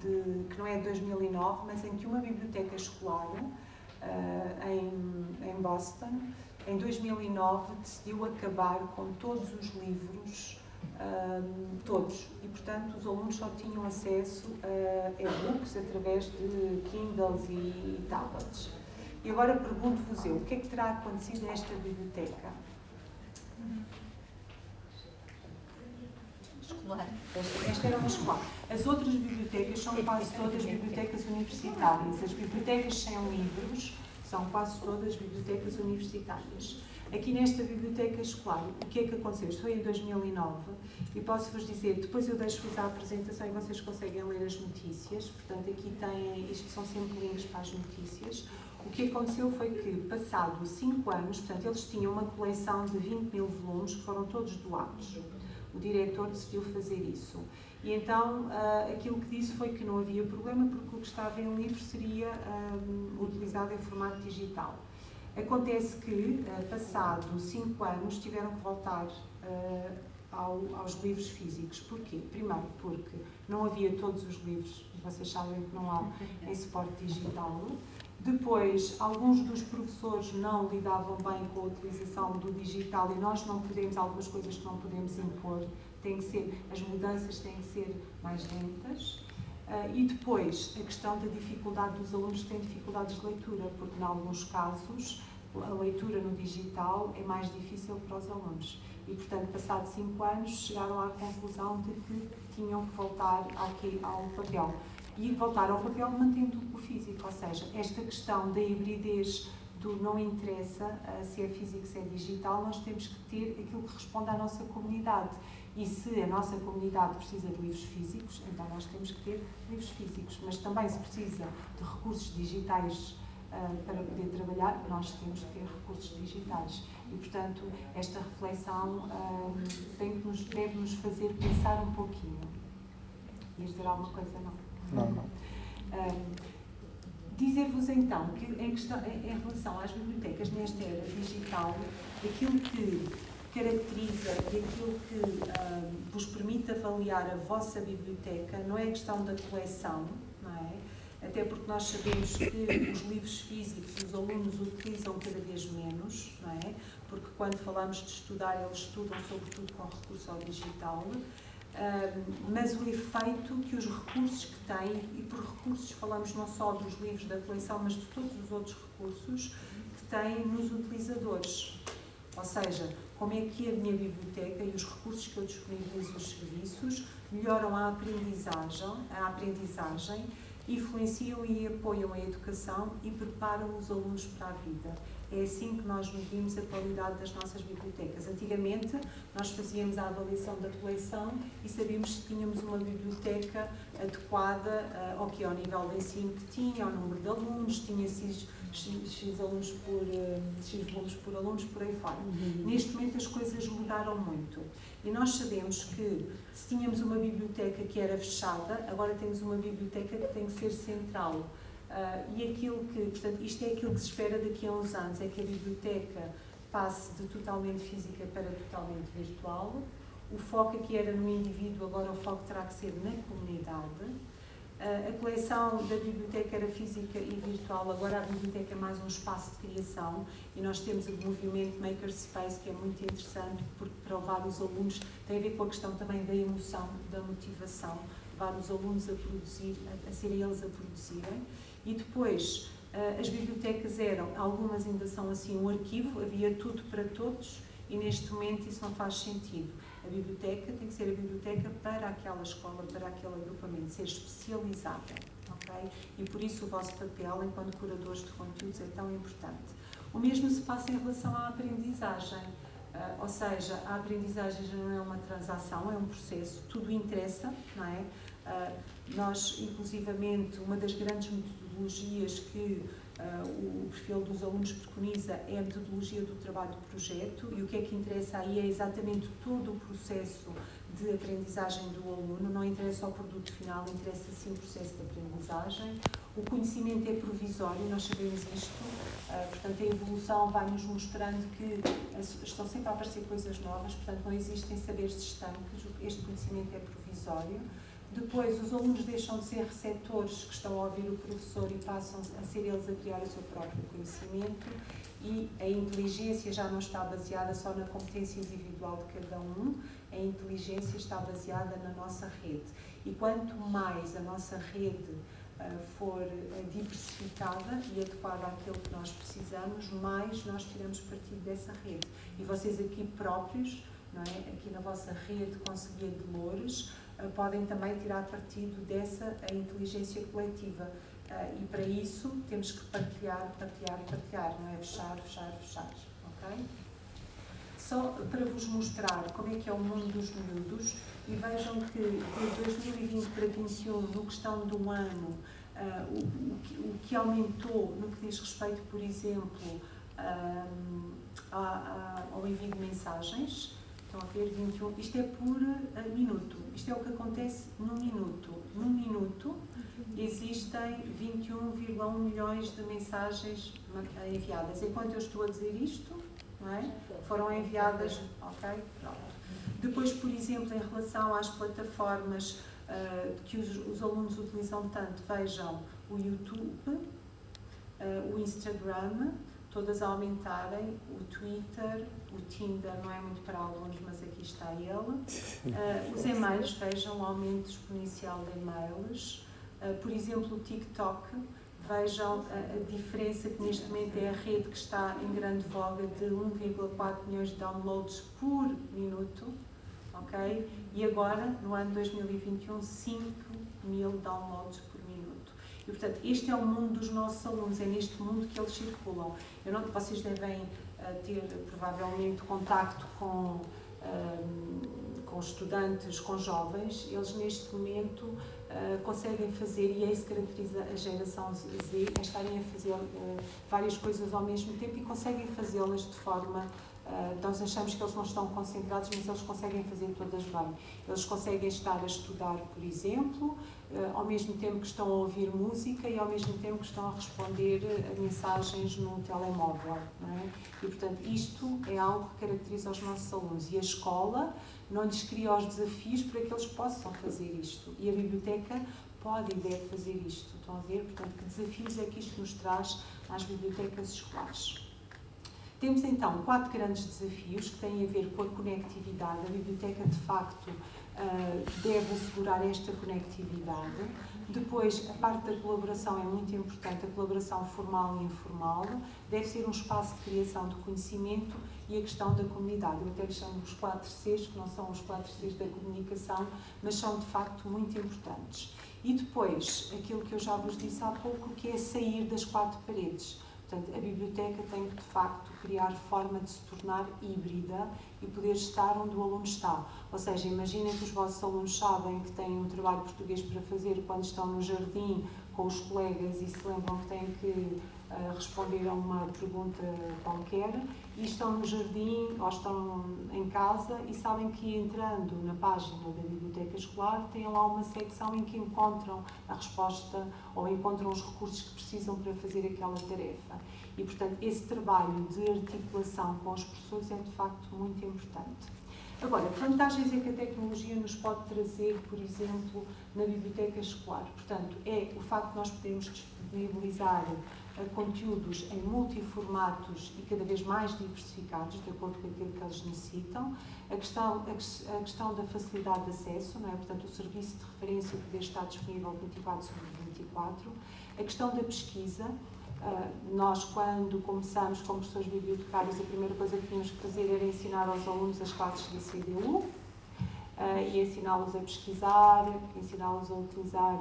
de, que não é de 2009, mas em que uma biblioteca escolar uh, em, em Boston, em 2009, decidiu acabar com todos os livros, uh, todos, e portanto os alunos só tinham acesso a e-books através de Kindles e, tablets. E agora pergunto-vos eu, o que é que terá acontecido a esta biblioteca? Escolar. Esta, esta era uma escola. As outras bibliotecas são quase todas bibliotecas universitárias. As bibliotecas sem livros são quase todas bibliotecas universitárias. Aqui nesta biblioteca escolar, o que é que aconteceu? Isto foi em 2009 e posso-vos dizer, depois eu deixo-vos a apresentação e vocês conseguem ler as notícias, portanto aqui têm, isto são sempre links para as notícias. O que aconteceu foi que, passado 5 anos, portanto eles tinham uma coleção de 20 mil volumes que foram todos doados. O diretor decidiu fazer isso. E então uh, aquilo que disse foi que não havia problema porque o que estava em livro seria um, utilizado em formato digital. Acontece que, uh, passado cinco anos, tiveram que voltar uh, ao, aos livros físicos. Porquê? Primeiro, porque não havia todos os livros, vocês sabem que não há em suporte digital. Depois, alguns dos professores não lidavam bem com a utilização do digital e nós não podemos, algumas coisas que não podemos impor, tem que ser, as mudanças têm que ser mais lentas. Uh, e depois, a questão da dificuldade dos alunos que têm dificuldades de leitura, porque, em alguns casos, a leitura no digital é mais difícil para os alunos. E, portanto, passados cinco anos, chegaram à conclusão de que tinham que voltar ao, ao papel. E voltar ao papel mantendo o físico, ou seja, esta questão da hibridez do não interessa uh, se é físico, se é digital, nós temos que ter aquilo que responde à nossa comunidade. E se a nossa comunidade precisa de livros físicos, então nós temos que ter livros físicos. Mas também se precisa de recursos digitais para poder trabalhar, nós temos que ter recursos digitais. E, portanto, esta reflexão uh, tem que nos, deve nos fazer pensar um pouquinho. Ias dizer alguma coisa? Não. Não, não. Uh, Dizer-vos então que em, questão, em, relação às bibliotecas nesta era digital, aquilo que caracteriza e aquilo que uh, vos permite avaliar a vossa biblioteca não é a questão da coleção? Até porque nós sabemos que os livros físicos os alunos utilizam cada vez menos, não é? Porque quando falamos de estudar, eles estudam sobretudo com recurso ao digital. Mas o efeito que os recursos que têm, e por recursos falamos não só dos livros da coleção, mas de todos os outros recursos que têm nos utilizadores. Ou seja, como é que a minha biblioteca e os recursos que eu disponibilizo os serviços melhoram a aprendizagem, a aprendizagem, influenciam e apoiam a educação e preparam os alunos para a vida. É assim que nós medimos a qualidade das nossas bibliotecas. Antigamente, nós fazíamos a avaliação da coleção e sabíamos se tínhamos uma biblioteca adequada uh, ao que ao nível de ensino que tinha, ao número de alunos, tinha X, X alunos por, uh, X volumes por alunos, por aí fora. Uhum. Neste momento as coisas mudaram muito. E nós sabemos que se tínhamos uma biblioteca que era fechada, agora temos uma biblioteca que tem que ser central. Uh, e aquilo que, portanto, isto é aquilo que se espera daqui a uns anos, é que a biblioteca passe de totalmente física para totalmente virtual. O foco aqui era no indivíduo, agora o foco terá que ser na comunidade. A coleção da biblioteca era física e virtual, agora a biblioteca é mais um espaço de criação e nós temos o movimento Makerspace, que é muito interessante porque para levar os alunos tem a ver com a questão também da emoção, da motivação, levar os alunos a produzir, a, a serem eles a produzirem. E depois, as bibliotecas eram, algumas ainda são assim, um arquivo, havia tudo para todos e neste momento isso não faz sentido. A biblioteca tem que ser a biblioteca para aquela escola, para aquele agrupamento, ser especializada. Okay? E por isso o vosso papel enquanto curadores de conteúdos é tão importante. O mesmo se passa em relação à aprendizagem. Uh, ou seja, a aprendizagem já não é uma transação, é um processo, tudo interessa, não é? Uh, nós, inclusivamente, uma das grandes metodologias que o perfil dos alunos preconiza é a metodologia do trabalho de projeto e o que é que interessa aí é exatamente todo o processo de aprendizagem do aluno, não interessa o produto final, interessa sim o processo de aprendizagem. O conhecimento é provisório, nós sabemos isto, uh, portanto a evolução vai-nos mostrando que estão sempre a aparecer coisas novas, portanto não existem saberes estanques, este conhecimento é provisório. Depois, os alunos deixam de ser receptores que estão a ouvir o professor e passam a ser eles a criar o seu próprio conhecimento e a inteligência já não está baseada só na competência individual de cada um, a inteligência está baseada na nossa rede. E quanto mais a nossa rede uh, for uh, diversificada e adequada àquilo que nós precisamos, mais nós tiramos partido dessa rede. E vocês aqui próprios, não é? aqui na vossa rede Conselheiro de podem também tirar partido dessa inteligência coletiva. e para isso temos que partilhar, partilhar, partilhar, não é? Fechar, fechar, fechar. ok? só para vos mostrar como é que é o mundo dos miúdos e vejam que de 2020 para 2021, no questão de um ano, uh, o, o, que, o, que, aumentou no que diz respeito, por exemplo, uh, a, a, ao envio de mensagens, estão a ver 21, isto é por uh, minuto, isto é o que acontece num minuto. Num minuto existem 21,1 milhões de mensagens enviadas. Enquanto eu estou a dizer isto, não é? foram enviadas, ok? Pronto. Depois, por exemplo, em relação às plataformas uh, que os, os, alunos utilizam tanto, vejam o YouTube, uh, o Instagram, todas a aumentarem, o Twitter, o Tinder não é muito para alunos, mas aqui está ele. Uh, os e-mails, vejam o aumento exponencial de e-mails. por exemplo, o TikTok, Vejam a, a, diferença que neste momento é a rede que está em grande voga de 1,4 milhões de downloads por minuto, ok? E agora, no ano 2021, 5 mil downloads por. E, portanto, este é o mundo dos nossos alunos, é neste mundo que eles circulam. Eu não, vocês devem uh, ter, provavelmente, contacto com, uh, com estudantes, com jovens. Eles, neste momento, uh, conseguem fazer, e é isso que caracteriza a geração Z, é estarem a fazer uh, várias coisas ao mesmo tempo e conseguem fazê-las de forma. Uh, nós achamos que eles não estão concentrados, mas eles conseguem fazer todas bem. Eles conseguem estar a estudar, por exemplo, ao mesmo tempo que estão a ouvir música e ao mesmo tempo que estão a responder a mensagens no telemóvel. É? E, portanto, isto é algo que caracteriza os nossos alunos. E a escola não lhes cria os desafios para que eles possam fazer isto. E a biblioteca pode e deve fazer isto. Estão a ver? Portanto, que desafios é que isto nos traz às bibliotecas escolares? Temos então quatro grandes desafios que têm a ver com a conectividade. A biblioteca, de facto, eh, deve assegurar esta conectividade. Depois, a parte da colaboração é muito importante, a colaboração formal e informal. Deve ser um espaço de criação de conhecimento e a questão da comunidade. Eu até chamo os 4 Cs, que não são os 4 Cs da comunicação, mas são de facto muito importantes. E depois, aquilo que eu já vos disse há pouco, que é sair das quatro paredes. Portanto, a biblioteca tem que, de facto, criar forma de se tornar híbrida e poder estar onde o aluno está. Ou seja, imaginem que os vossos alunos sabem que têm um trabalho português para fazer quando estão no jardim com os colegas e se lembram que têm que uh, responder a uma pergunta qualquer e estão no jardim ou estão em casa e sabem que entrando na página da biblioteca escolar têm lá uma secção em que encontram a resposta ou encontram os recursos que precisam para fazer aquela tarefa. E, portanto, esse trabalho de articulação com os professores é de facto muito importante. Agora, que vantagens é que a tecnologia nos pode trazer, por exemplo, na biblioteca escolar? Portanto, é o facto de nós podermos disponibilizar conteúdos em multiformatos e cada vez mais diversificados, de acordo com aquilo que eles necessitam. A questão, a, questão da facilidade de acesso, não é? portanto, o serviço de referência poder estar disponível 24 sobre 24. A questão da pesquisa. Uh, nós, quando começamos como professores bibliotecários, a primeira coisa que tínhamos que fazer era ensinar aos alunos as classes da CDU uh, e ensiná-los a pesquisar, ensiná-los a utilizar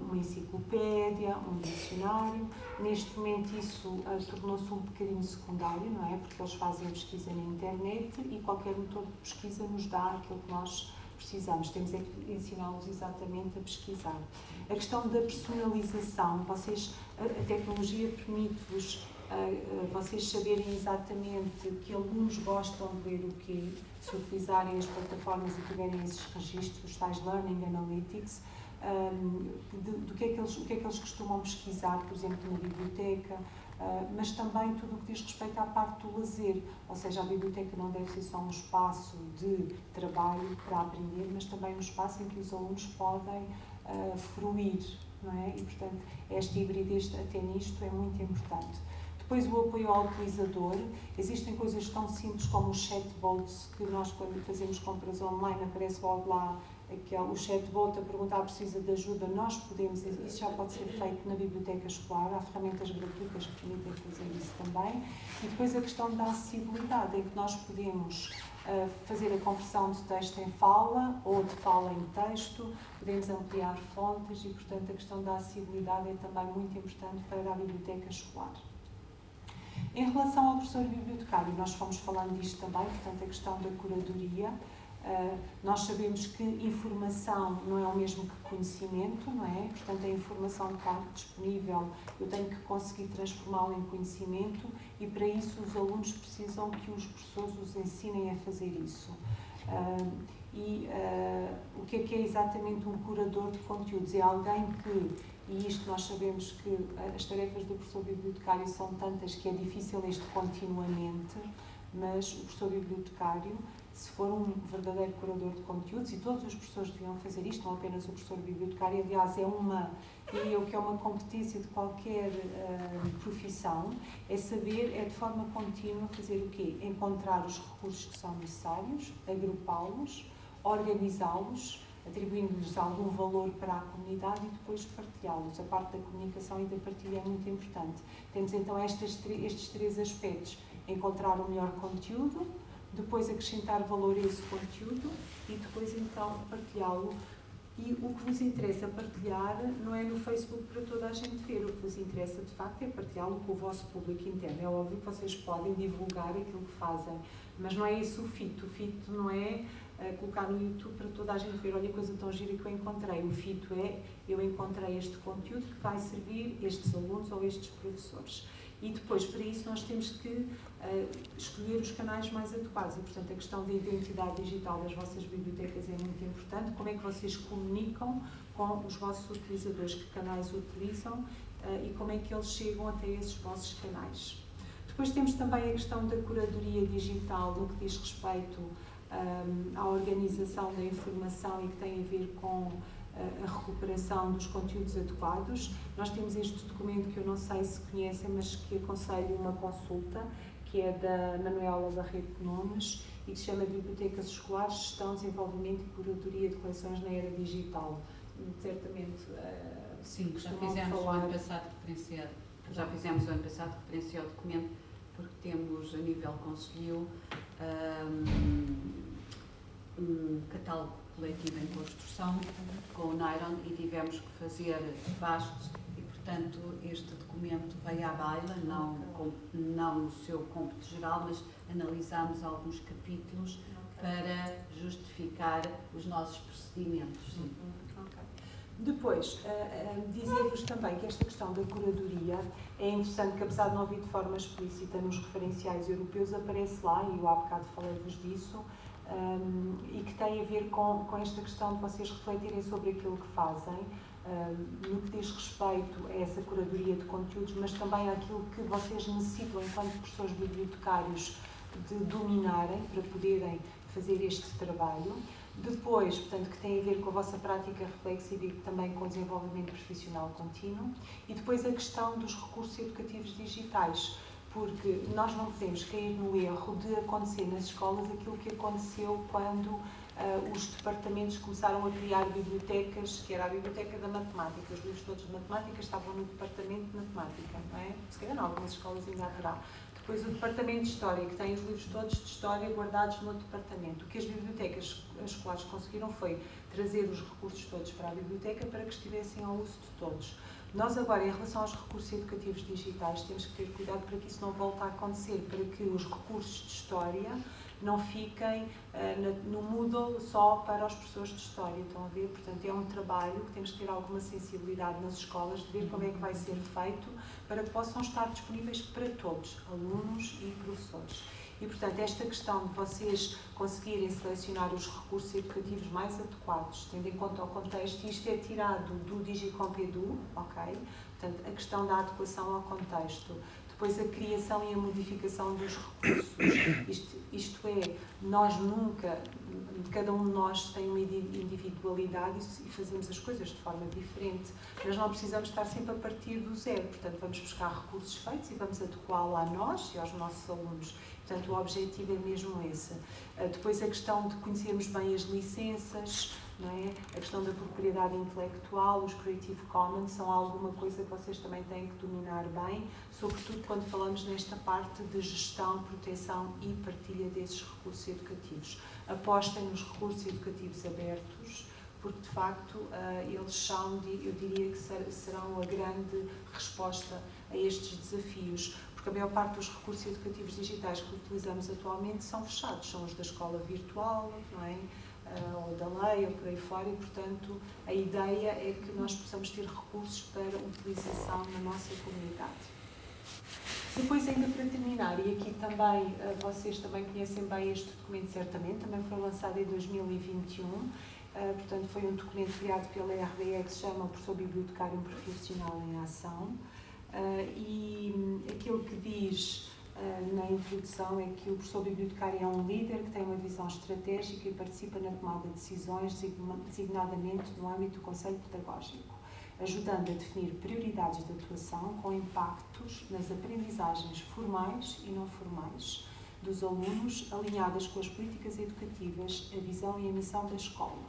uma enciclopédia, um dicionário. Neste momento isso uh, tornou-se um bocadinho secundário, não é? Porque eles fazem a pesquisa na internet e qualquer motor de pesquisa nos dá aquilo que nós precisamos, temos é que ensiná-los exatamente a pesquisar. A questão da personalização, vocês, a, a tecnologia permite-vos uh, vocês saberem exatamente que alunos gostam de ler o quê, se utilizarem as plataformas e tiverem esses registros, os tais Learning Analytics, um, de, do que é que eles, o que é que eles costumam pesquisar, por exemplo, na biblioteca, uh, mas também tudo o que diz respeito à parte do lazer, ou seja, a biblioteca não deve ser só um espaço de trabalho para aprender, mas também um espaço em que os alunos podem uh, fruir, não é? E, portanto, esta hibridez até nisto é muito importante. Depois o apoio ao utilizador. Existem coisas tão simples como os chatbots, que nós quando fazemos compras online aparece logo lá aquele, o chatbot a perguntar precisa de ajuda, nós podemos, isso já pode ser feito na biblioteca escolar, há ferramentas gratuitas que permitem fazer isso também. E depois a questão da acessibilidade, em que nós podemos uh, fazer a conversão de texto em fala ou de fala em texto, podemos ampliar fontes e, portanto, a questão da acessibilidade é também muito importante para a biblioteca escolar. Em relação ao professor bibliotecário, nós fomos falando disto também, portanto, a questão da curadoria. Uh, nós sabemos que informação não é o mesmo que conhecimento, não é? Portanto, a informação está disponível, eu tenho que conseguir transformá-la em conhecimento e, para isso, os alunos precisam que os professores os ensinem a fazer isso. Uh, e uh, o que é que é exatamente um curador de conteúdos? É alguém que e isto nós sabemos que as tarefas do professor bibliotecário são tantas que é difícil este continuamente, mas o professor bibliotecário, se for um verdadeiro curador de conteúdos, e todos os professores deviam fazer isto, não apenas o professor bibliotecário, aliás, é uma, eu que é uma competência de qualquer uh, profissão, é saber, é de forma contínua fazer o quê? Encontrar os recursos que são necessários, agrupá-los, organizá-los, atribuindo-lhes algum valor para a comunidade e depois partilhá-los. A parte da comunicação e da partilha é muito importante. Temos então estes, estes três aspectos: encontrar o melhor conteúdo, depois acrescentar valor a esse conteúdo e depois então partilhá-lo. E o que vos interessa partilhar não é no Facebook para toda a gente ver, o que vos interessa de facto é partilhá-lo com o vosso público interno. É óbvio que vocês podem divulgar aquilo que fazem, mas não é isso o fito. O fito não é colocar no YouTube para toda a gente ver, olha a coisa tão gira que eu encontrei. O fito é, eu encontrei este conteúdo que vai servir estes alunos ou estes professores. E depois, para isso, nós temos que uh, escolher os canais mais adequados. E, portanto, a questão da identidade digital das vossas bibliotecas é muito importante. Como é que vocês comunicam com os vossos utilizadores, que canais utilizam uh, e como é que eles chegam até esses vossos canais. Depois temos também a questão da curadoria digital no que diz respeito um, à organização da informação e que tem a ver com a recuperação dos conteúdos adequados. Nós temos este documento que eu não sei se conhecem, mas que aconselho uma consulta, que é da Manuela Barreto Nunes e que se chama Bibliotecas Escolares, Gestão, Desenvolvimento e Curadoria de Coleções na Era Digital. Certamente. Uh, Sim, já fizemos falar... o ano passado referenciado, já fizemos o ano passado referenciado o documento porque temos a nível conselho um, um catálogo coletivo em construção com o Nairon e tivemos que fazer bastos e, portanto, este documento veio à baila, não, não no seu cômputo geral, mas analisámos alguns capítulos para justificar os nossos procedimentos. Sim. Depois, uh, uh, dizer-vos também que esta questão da curadoria é interessante que, apesar de não vir de forma explícita nos referenciais europeus, aparece lá, e eu há bocado falei-vos disso, um, e que tem a ver com, com esta questão de vocês refletirem sobre aquilo que fazem, um, no que diz respeito a essa curadoria de conteúdos, mas também aquilo que vocês necessitam, enquanto professores bibliotecários, de dominarem para poderem fazer este trabalho. Depois, portanto, que tem a ver com a vossa prática reflexiva e também com o desenvolvimento profissional contínuo. E depois a questão dos recursos educativos digitais, porque nós não podemos cair no erro de acontecer nas escolas aquilo que aconteceu quando uh, os departamentos começaram a criar bibliotecas, que era a biblioteca da matemática. Os livros todos de matemática estavam no departamento de matemática, não é? Se calhar em algumas escolas ainda haverá. Depois o departamento de História, que tem os livros todos de História guardados no departamento. O que as bibliotecas escolares conseguiram foi trazer os recursos todos para a biblioteca para que estivessem ao uso de todos. Nós agora, em relação aos recursos educativos digitais, temos que ter cuidado para que isso não volte a acontecer, para que os recursos de história não fiquem uh, no Moodle só para os professores de História. Estão a ver? Portanto, é um trabalho que temos que ter alguma sensibilidade nas escolas de ver como é que vai ser feito para que possam estar disponíveis para todos, alunos e professores. E, portanto, esta questão de vocês conseguirem selecionar os recursos educativos mais adequados, tendo em conta o contexto, isto é tirado do Digicomp Edu, ok? Portanto, a questão da adequação ao contexto, depois a criação e a modificação dos recursos. Isto, isto é, nós nunca, cada um de nós tem uma individualidade e fazemos as coisas de forma diferente. Nós não precisamos estar sempre a partir do zero, portanto, vamos buscar recursos feitos e vamos adequá-lo a nós e aos nossos alunos. Portanto, o objetivo é mesmo esse. Ah, depois, a questão de conhecermos bem as licenças, não é? A questão da propriedade intelectual, os Creative Commons, são alguma coisa que vocês também têm que dominar bem, sobretudo quando falamos nesta parte de gestão, proteção e partilha desses recursos educativos. Apostem nos recursos educativos abertos, porque de facto uh, eles são, eu diria que serão a grande resposta a estes desafios, porque a maior parte dos recursos educativos digitais que utilizamos atualmente são fechados, são os da escola virtual, não é? Uh, ou da lei ou por aí fora e, portanto, a ideia é que nós possamos ter recursos para utilização na nossa comunidade. Depois, ainda para terminar, e aqui também, uh, vocês também conhecem bem este documento, certamente, também foi lançado em 2021, uh, ah, portanto, foi um documento criado pela RBE que se chama o Professor Bibliotecário Profissional em Ação, e um, aquilo que diz na introdução é que o professor bibliotecário é um líder que tem uma visão estratégica e participa na tomada de decisões, designadamente no âmbito do Conselho Pedagógico, ajudando a definir prioridades de atuação com impactos nas aprendizagens formais e não formais dos alunos, alinhadas com as políticas educativas, a visão e a missão da escola.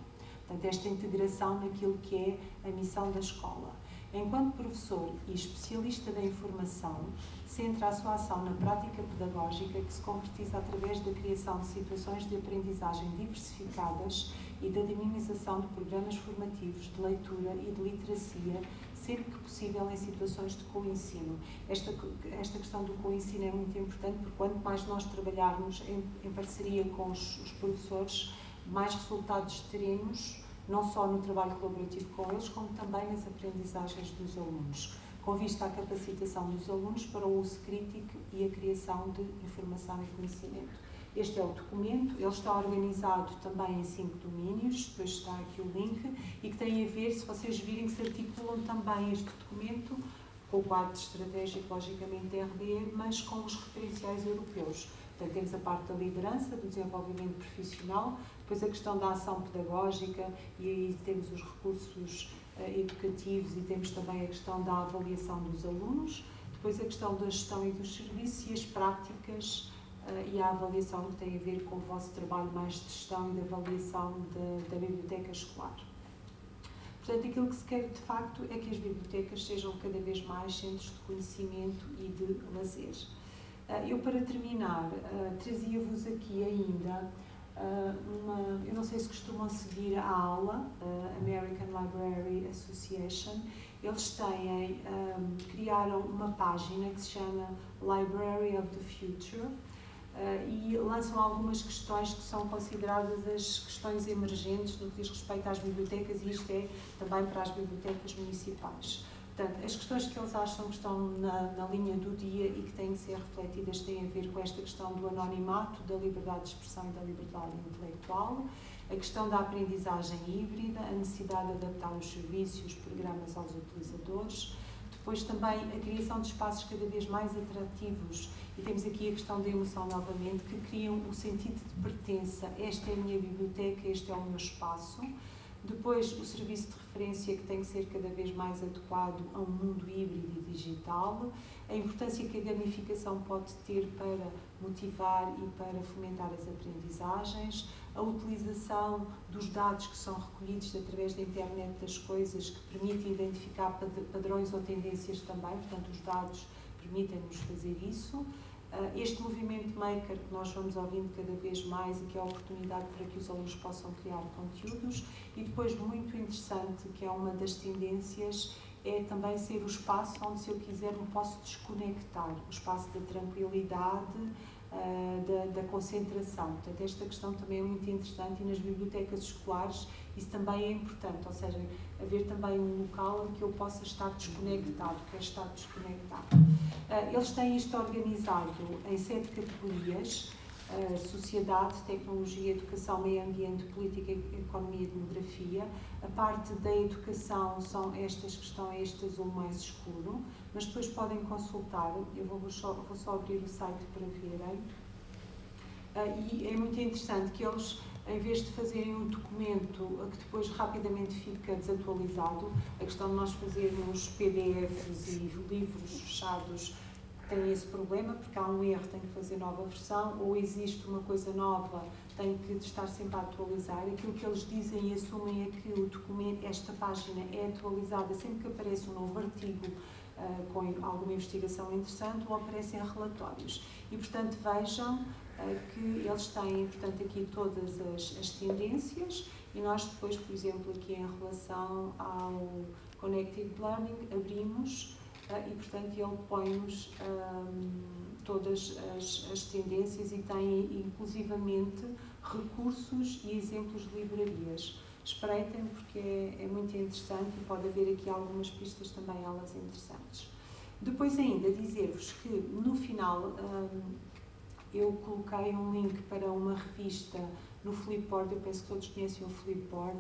Portanto, esta integração naquilo que é a missão da escola. Enquanto professor e especialista da informação, centra a sua ação na prática pedagógica que se concretiza através da criação de situações de aprendizagem diversificadas e da dinamização de programas formativos de leitura e de literacia, sempre que possível em situações de co-ensino. Esta, esta questão do co-ensino é muito importante porque quanto mais nós trabalharmos em, em parceria com os, os professores, mais resultados teremos, não só no trabalho colaborativo com eles, como também nas aprendizagens dos alunos com vista à capacitação dos alunos para o uso crítico e a criação de informação e conhecimento. Este é o documento, ele está organizado também em cinco domínios, depois está aqui o link, e que tem a ver, se vocês virem, se articulam também este documento com o quadro estratégico, logicamente, da RDE, mas com os referenciais europeus. Portanto, temos a parte da liderança, do desenvolvimento profissional, depois a questão da ação pedagógica, e aí temos os recursos uh, educativos e temos também a questão da avaliação dos alunos, depois a questão da gestão e dos serviços e as práticas uh, e a avaliação que tem a ver com o vosso trabalho mais de gestão e de avaliação de, da biblioteca escolar. Portanto, aquilo que se quer de facto é que as bibliotecas sejam cada vez mais centros de conhecimento e de lazer. Uh, eu, para terminar, trazia-vos aqui ainda uma, eu não sei se costumam seguir a aula, American Library Association, eles têm, um, criaram uma página que se chama Library of the Future uh, e lançam algumas questões que são consideradas as questões emergentes no que diz respeito às bibliotecas e isto é também para as bibliotecas municipais. Portanto, as questões que eles acham que estão na, na, linha do dia e que têm que ser refletidas têm a ver com esta questão do anonimato, da liberdade de expressão e da liberdade intelectual, a questão da aprendizagem híbrida, a necessidade de adaptar os serviços os programas aos utilizadores, depois também a criação de espaços cada vez mais atrativos e temos aqui a questão da emoção novamente, que criam o sentido de pertença. Esta é a minha biblioteca, este é o meu espaço depois, o serviço de referência que tem que ser cada vez mais adequado a um mundo híbrido e digital, a importância que a gamificação pode ter para motivar e para fomentar as aprendizagens, a utilização dos dados que são recolhidos através da internet das coisas, que permite identificar padrões ou tendências também, portanto, os dados permitem-nos fazer isso este movimento maker que nós vamos ouvindo cada vez mais e que é a oportunidade para que os alunos possam criar conteúdos e depois muito interessante que é uma das tendências é também ser o espaço onde, se eu quiser, me posso desconectar, o espaço da tranquilidade, uh, da, da, concentração. Portanto, esta questão também é muito interessante e nas bibliotecas escolares isso também é importante, ou seja, haver também um local que eu possa estar desconectado, quer estar desconectado. Uh, eles têm isto organizado em sete categorias, uh, sociedade, tecnologia, educação, meio ambiente, política, economia e demografia. A parte da educação são estas que estão este azul mais escuro, mas depois podem consultar, eu vou só, vou só abrir o site para verem. Uh, e é muito interessante que eles em vez de fazerem um documento que depois rapidamente fica desatualizado, a questão de nós fazermos PDFs e livros fechados tem esse problema, porque há um erro, tem que fazer nova versão, ou existe uma coisa nova, tem que estar sempre a atualizar. Aquilo que eles dizem e assumem é que o documento, esta página é atualizada sempre que aparece um novo artigo uh, com alguma investigação interessante ou aparecem relatórios. E, portanto, vejam que eles têm, portanto, aqui todas as, as tendências e nós depois, por exemplo, aqui em relação ao Connected Learning, abrimos uh, e, portanto, ele põe-nos um, todas as, as, tendências e tem, inclusivamente, recursos e exemplos de livrarias. Espreitem, porque é, é muito interessante e pode haver aqui algumas pistas também, elas interessantes. Depois ainda dizer-vos que no final um, eu coloquei um link para uma revista no Flipboard, eu penso que todos conhecem o Flipboard,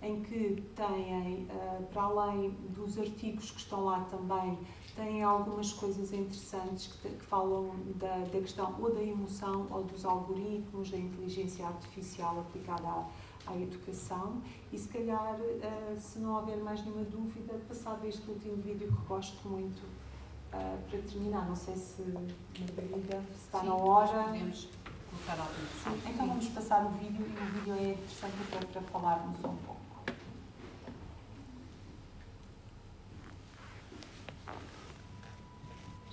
em que têm, uh, para além dos artigos que estão lá também, têm algumas coisas interessantes que, que falam da, da, questão ou da emoção ou dos algoritmos, da inteligência artificial aplicada à, à educação. E se calhar, uh, se não houver mais nenhuma dúvida, passado este último vídeo que gosto muito, uh, para terminar, não sei se Margarida se está Sim, na hora. Podemos colocar Sim, então vamos passar o vídeo e o vídeo é interessante até para falarmos um pouco.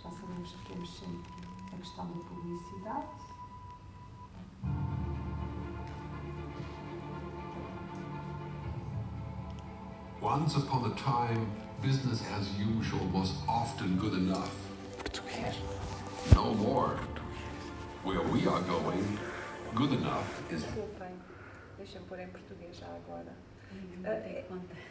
Já sabemos que temos sempre a questão da publicidade. Once upon a time, business as usual was often good enough. No more. Where we are going, good enough is. Desculpem, deixa-me pôr em português já agora. Ah, é,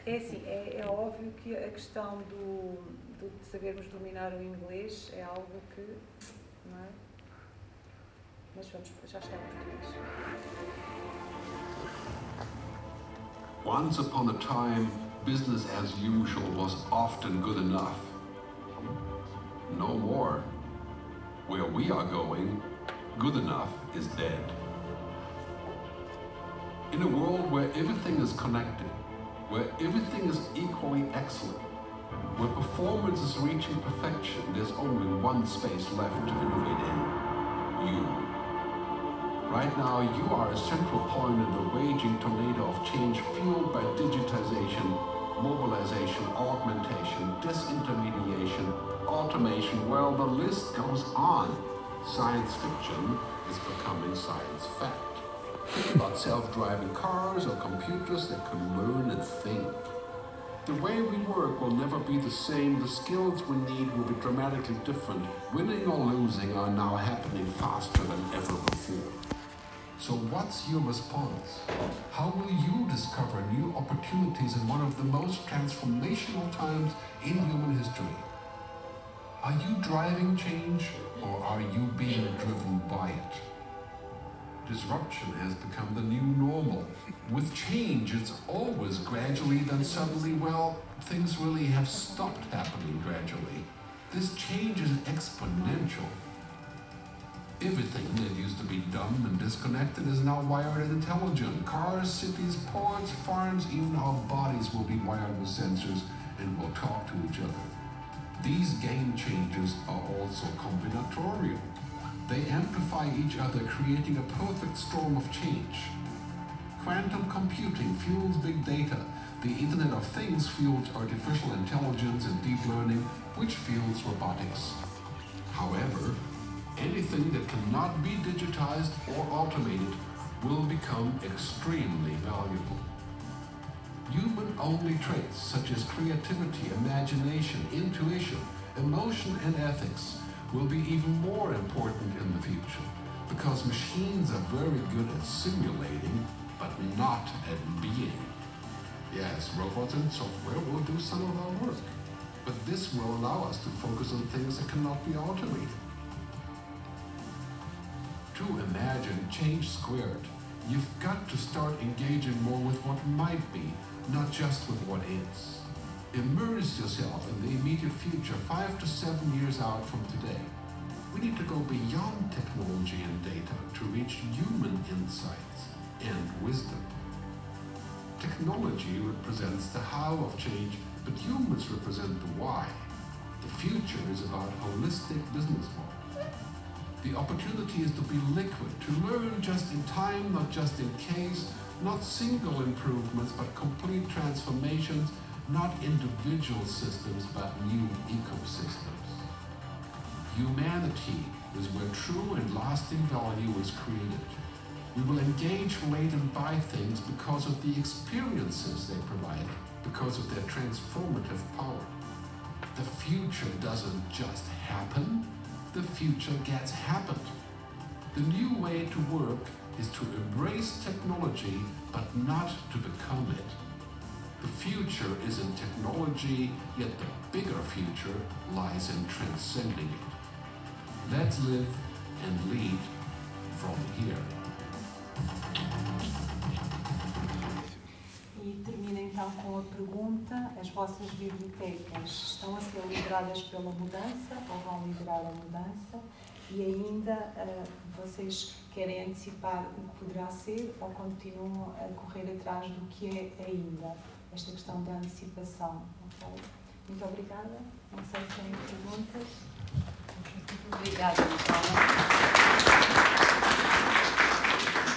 é assim, é, é, óbvio que a questão do, do, de sabermos dominar o inglês é algo que. Não é? Mas vamos, já está em português. Once upon a time, business as usual was often good enough. No more. Where we are going, good enough is dead. In a world where everything is connected, where everything is equally excellent, where performance is reaching perfection, there's only one space left to innovate in. You. Right now, you are a central point in the raging tornado of change fueled by digitization, mobilization, augmentation, disintermediation, automation, well, the list goes on. Science fiction is becoming science fact. About self-driving cars or computers that can learn and think. The way we work will never be the same. The skills we need will be dramatically different. Winning or losing are now happening faster than ever before. So what's your response? How will you discover new opportunities in one of the most transformational times in human history? Are you driving change or are you being driven by it? Disruption has become the new normal. With change, it's always gradually, then suddenly, well, things really have stopped happening gradually. This change is exponential. Everything that used to be dumb and disconnected is now wired and intelligent. Cars, cities, ports, farms, even our bodies will be wired with sensors and will talk to each other. These game changers are also combinatorial. They amplify each other, creating a perfect storm of change. Quantum computing fuels big data. The Internet of Things fuels artificial intelligence and deep learning, which fuels robotics. However, anything that cannot be digitized or automated will become extremely valuable. Human-only traits such as creativity, imagination, intuition, emotion, and ethics will be even more important in the future because machines are very good at simulating but not at being. Yes, robots and software will do some of our work, but this will allow us to focus on things that cannot be automated. To imagine change squared, you've got to start engaging more with what might be, not just with what is. Immerse yourself in the immediate future, five to seven years out from today. We need to go beyond technology and data to reach human insights and wisdom. Technology represents the how of change, but humans represent the why. The future is about holistic business model. The opportunity is to be liquid, to learn just in time, not just in case, not single improvements, but complete transformations, not individual systems, but new ecosystems. Humanity is where true and lasting value is created. We will engage, relate, and buy things because of the experiences they provide, because of their transformative power. The future doesn't just happen, the future gets happened. The new way to work is to embrace technology, but not to become it. The future is in technology, yet the bigger future lies in transcending it. Let's live and lead from here. Então com a pergunta: as vossas bibliotecas estão a ser lideradas pela mudança ou vão liderar a mudança? E ainda uh, vocês querem antecipar o que poderá ser ou continuam a correr atrás do que é ainda? Esta questão da antecipação. Okay? Muito obrigada. Não sei se têm perguntas. Obrigada, Natália.